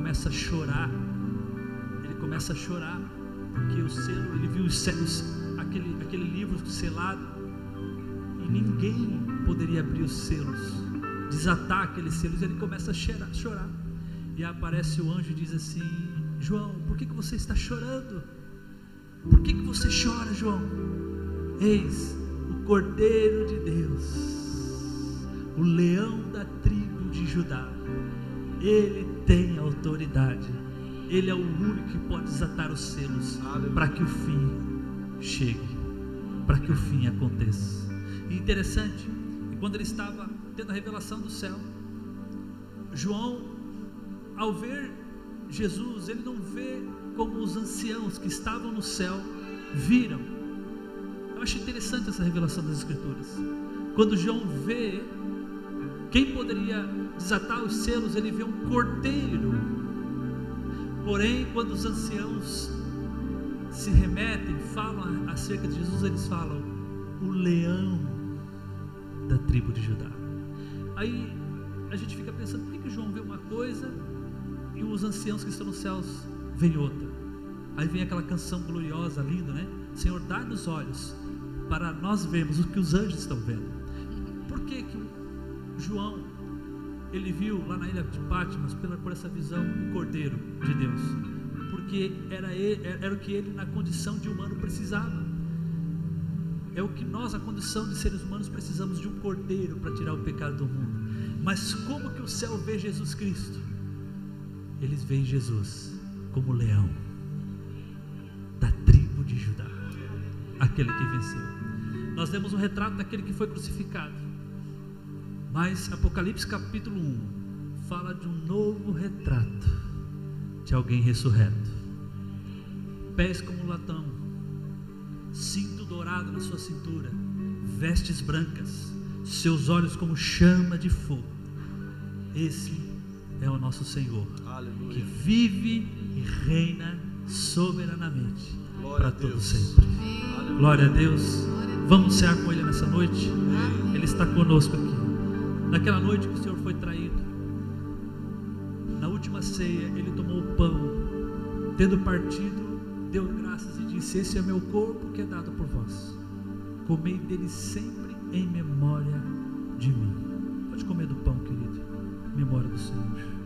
Começa a chorar. Ele começa a chorar porque o selo, ele viu os selos, aquele, aquele livro selado e ninguém poderia abrir os selos, desatar aqueles selos. Ele começa a chorar, chorar. E aparece o anjo e diz assim: João, por que, que você está chorando? Por que, que você chora, João? Eis o Cordeiro de Deus, o leão da tribo de Judá. Ele tem autoridade. Ele é o único que pode desatar os selos para que o fim chegue, para que o fim aconteça. E interessante, quando ele estava tendo a revelação do céu, João, ao ver Jesus, ele não vê como os anciãos que estavam no céu viram. Eu acho interessante essa revelação das Escrituras. Quando João vê quem poderia desatar os selos, ele vê um cordeiro. Porém, quando os anciãos se remetem, falam acerca de Jesus, eles falam o leão da tribo de Judá. Aí a gente fica pensando, por que, que João vê uma coisa e os anciãos que estão nos céus veem outra? Aí vem aquela canção gloriosa, linda, né? Senhor, dá-nos olhos para nós vermos o que os anjos estão vendo. Por que, que João ele viu lá na ilha de Patmos pela, por essa visão o Cordeiro de Deus? Porque era, ele, era o que ele na condição de humano precisava. É o que nós, a condição de seres humanos, precisamos de um cordeiro para tirar o pecado do mundo. Mas como que o céu vê Jesus Cristo? Eles veem Jesus como leão da tribo de Judá, aquele que venceu. Nós temos um retrato daquele que foi crucificado. Mas Apocalipse capítulo 1 fala de um novo retrato de alguém ressurreto. Pés como latão, cinto dourado na sua cintura, vestes brancas, seus olhos como chama de fogo. Esse é o nosso Senhor, que Aleluia. vive e reina soberanamente Glória para a todo Deus. sempre. Glória a Deus. Vamos cear com Ele nessa noite. Ele está conosco aqui. Naquela noite que o Senhor foi traído, na última ceia, Ele tomou o pão, tendo partido, deu graças e disse: Esse é meu corpo que é dado por vós. Comei dele sempre em memória de mim. Pode comer do pão, querido, em memória do Senhor.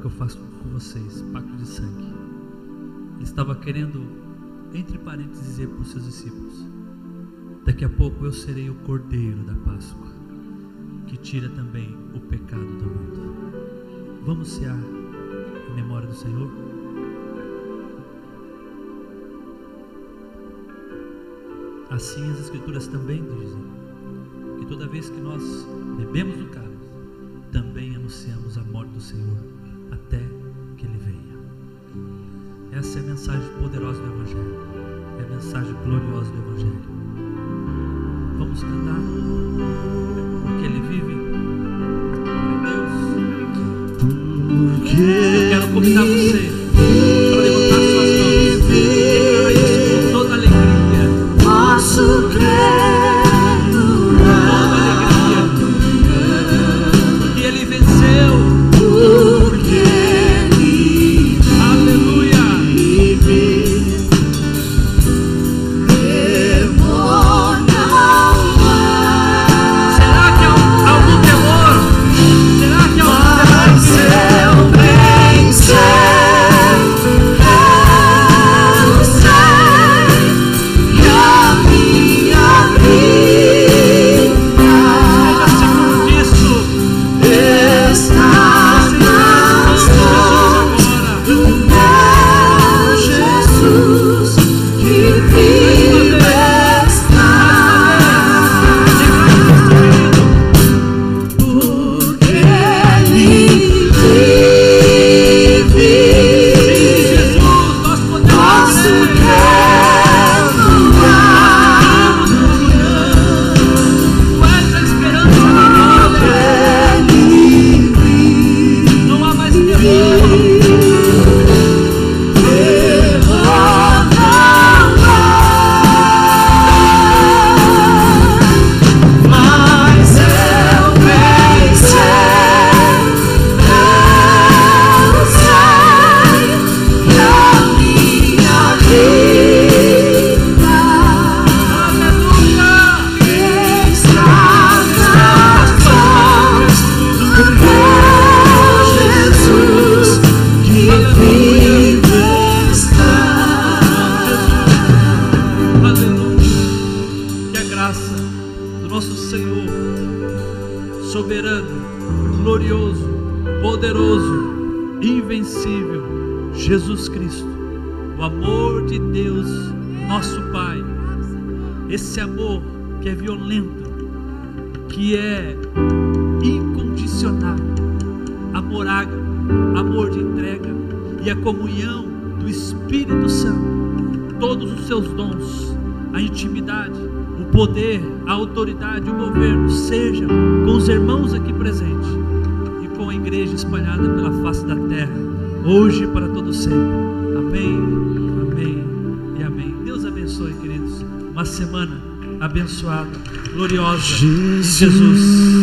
que eu faço com vocês, pacto de sangue. Ele estava querendo, entre parênteses, dizer para os seus discípulos: Daqui a pouco eu serei o cordeiro da Páscoa, que tira também o pecado do mundo. Vamos cear em memória do Senhor? Assim as Escrituras também dizem que toda vez que nós bebemos do cálice, também anunciamos a morte do Senhor até que ele venha. Essa é a mensagem poderosa do Evangelho, é a mensagem gloriosa do Evangelho. Vamos cantar, porque ele vive. Deus, porque eu quero convidar você. abençoada, gloriosa Jesus. em Jesus.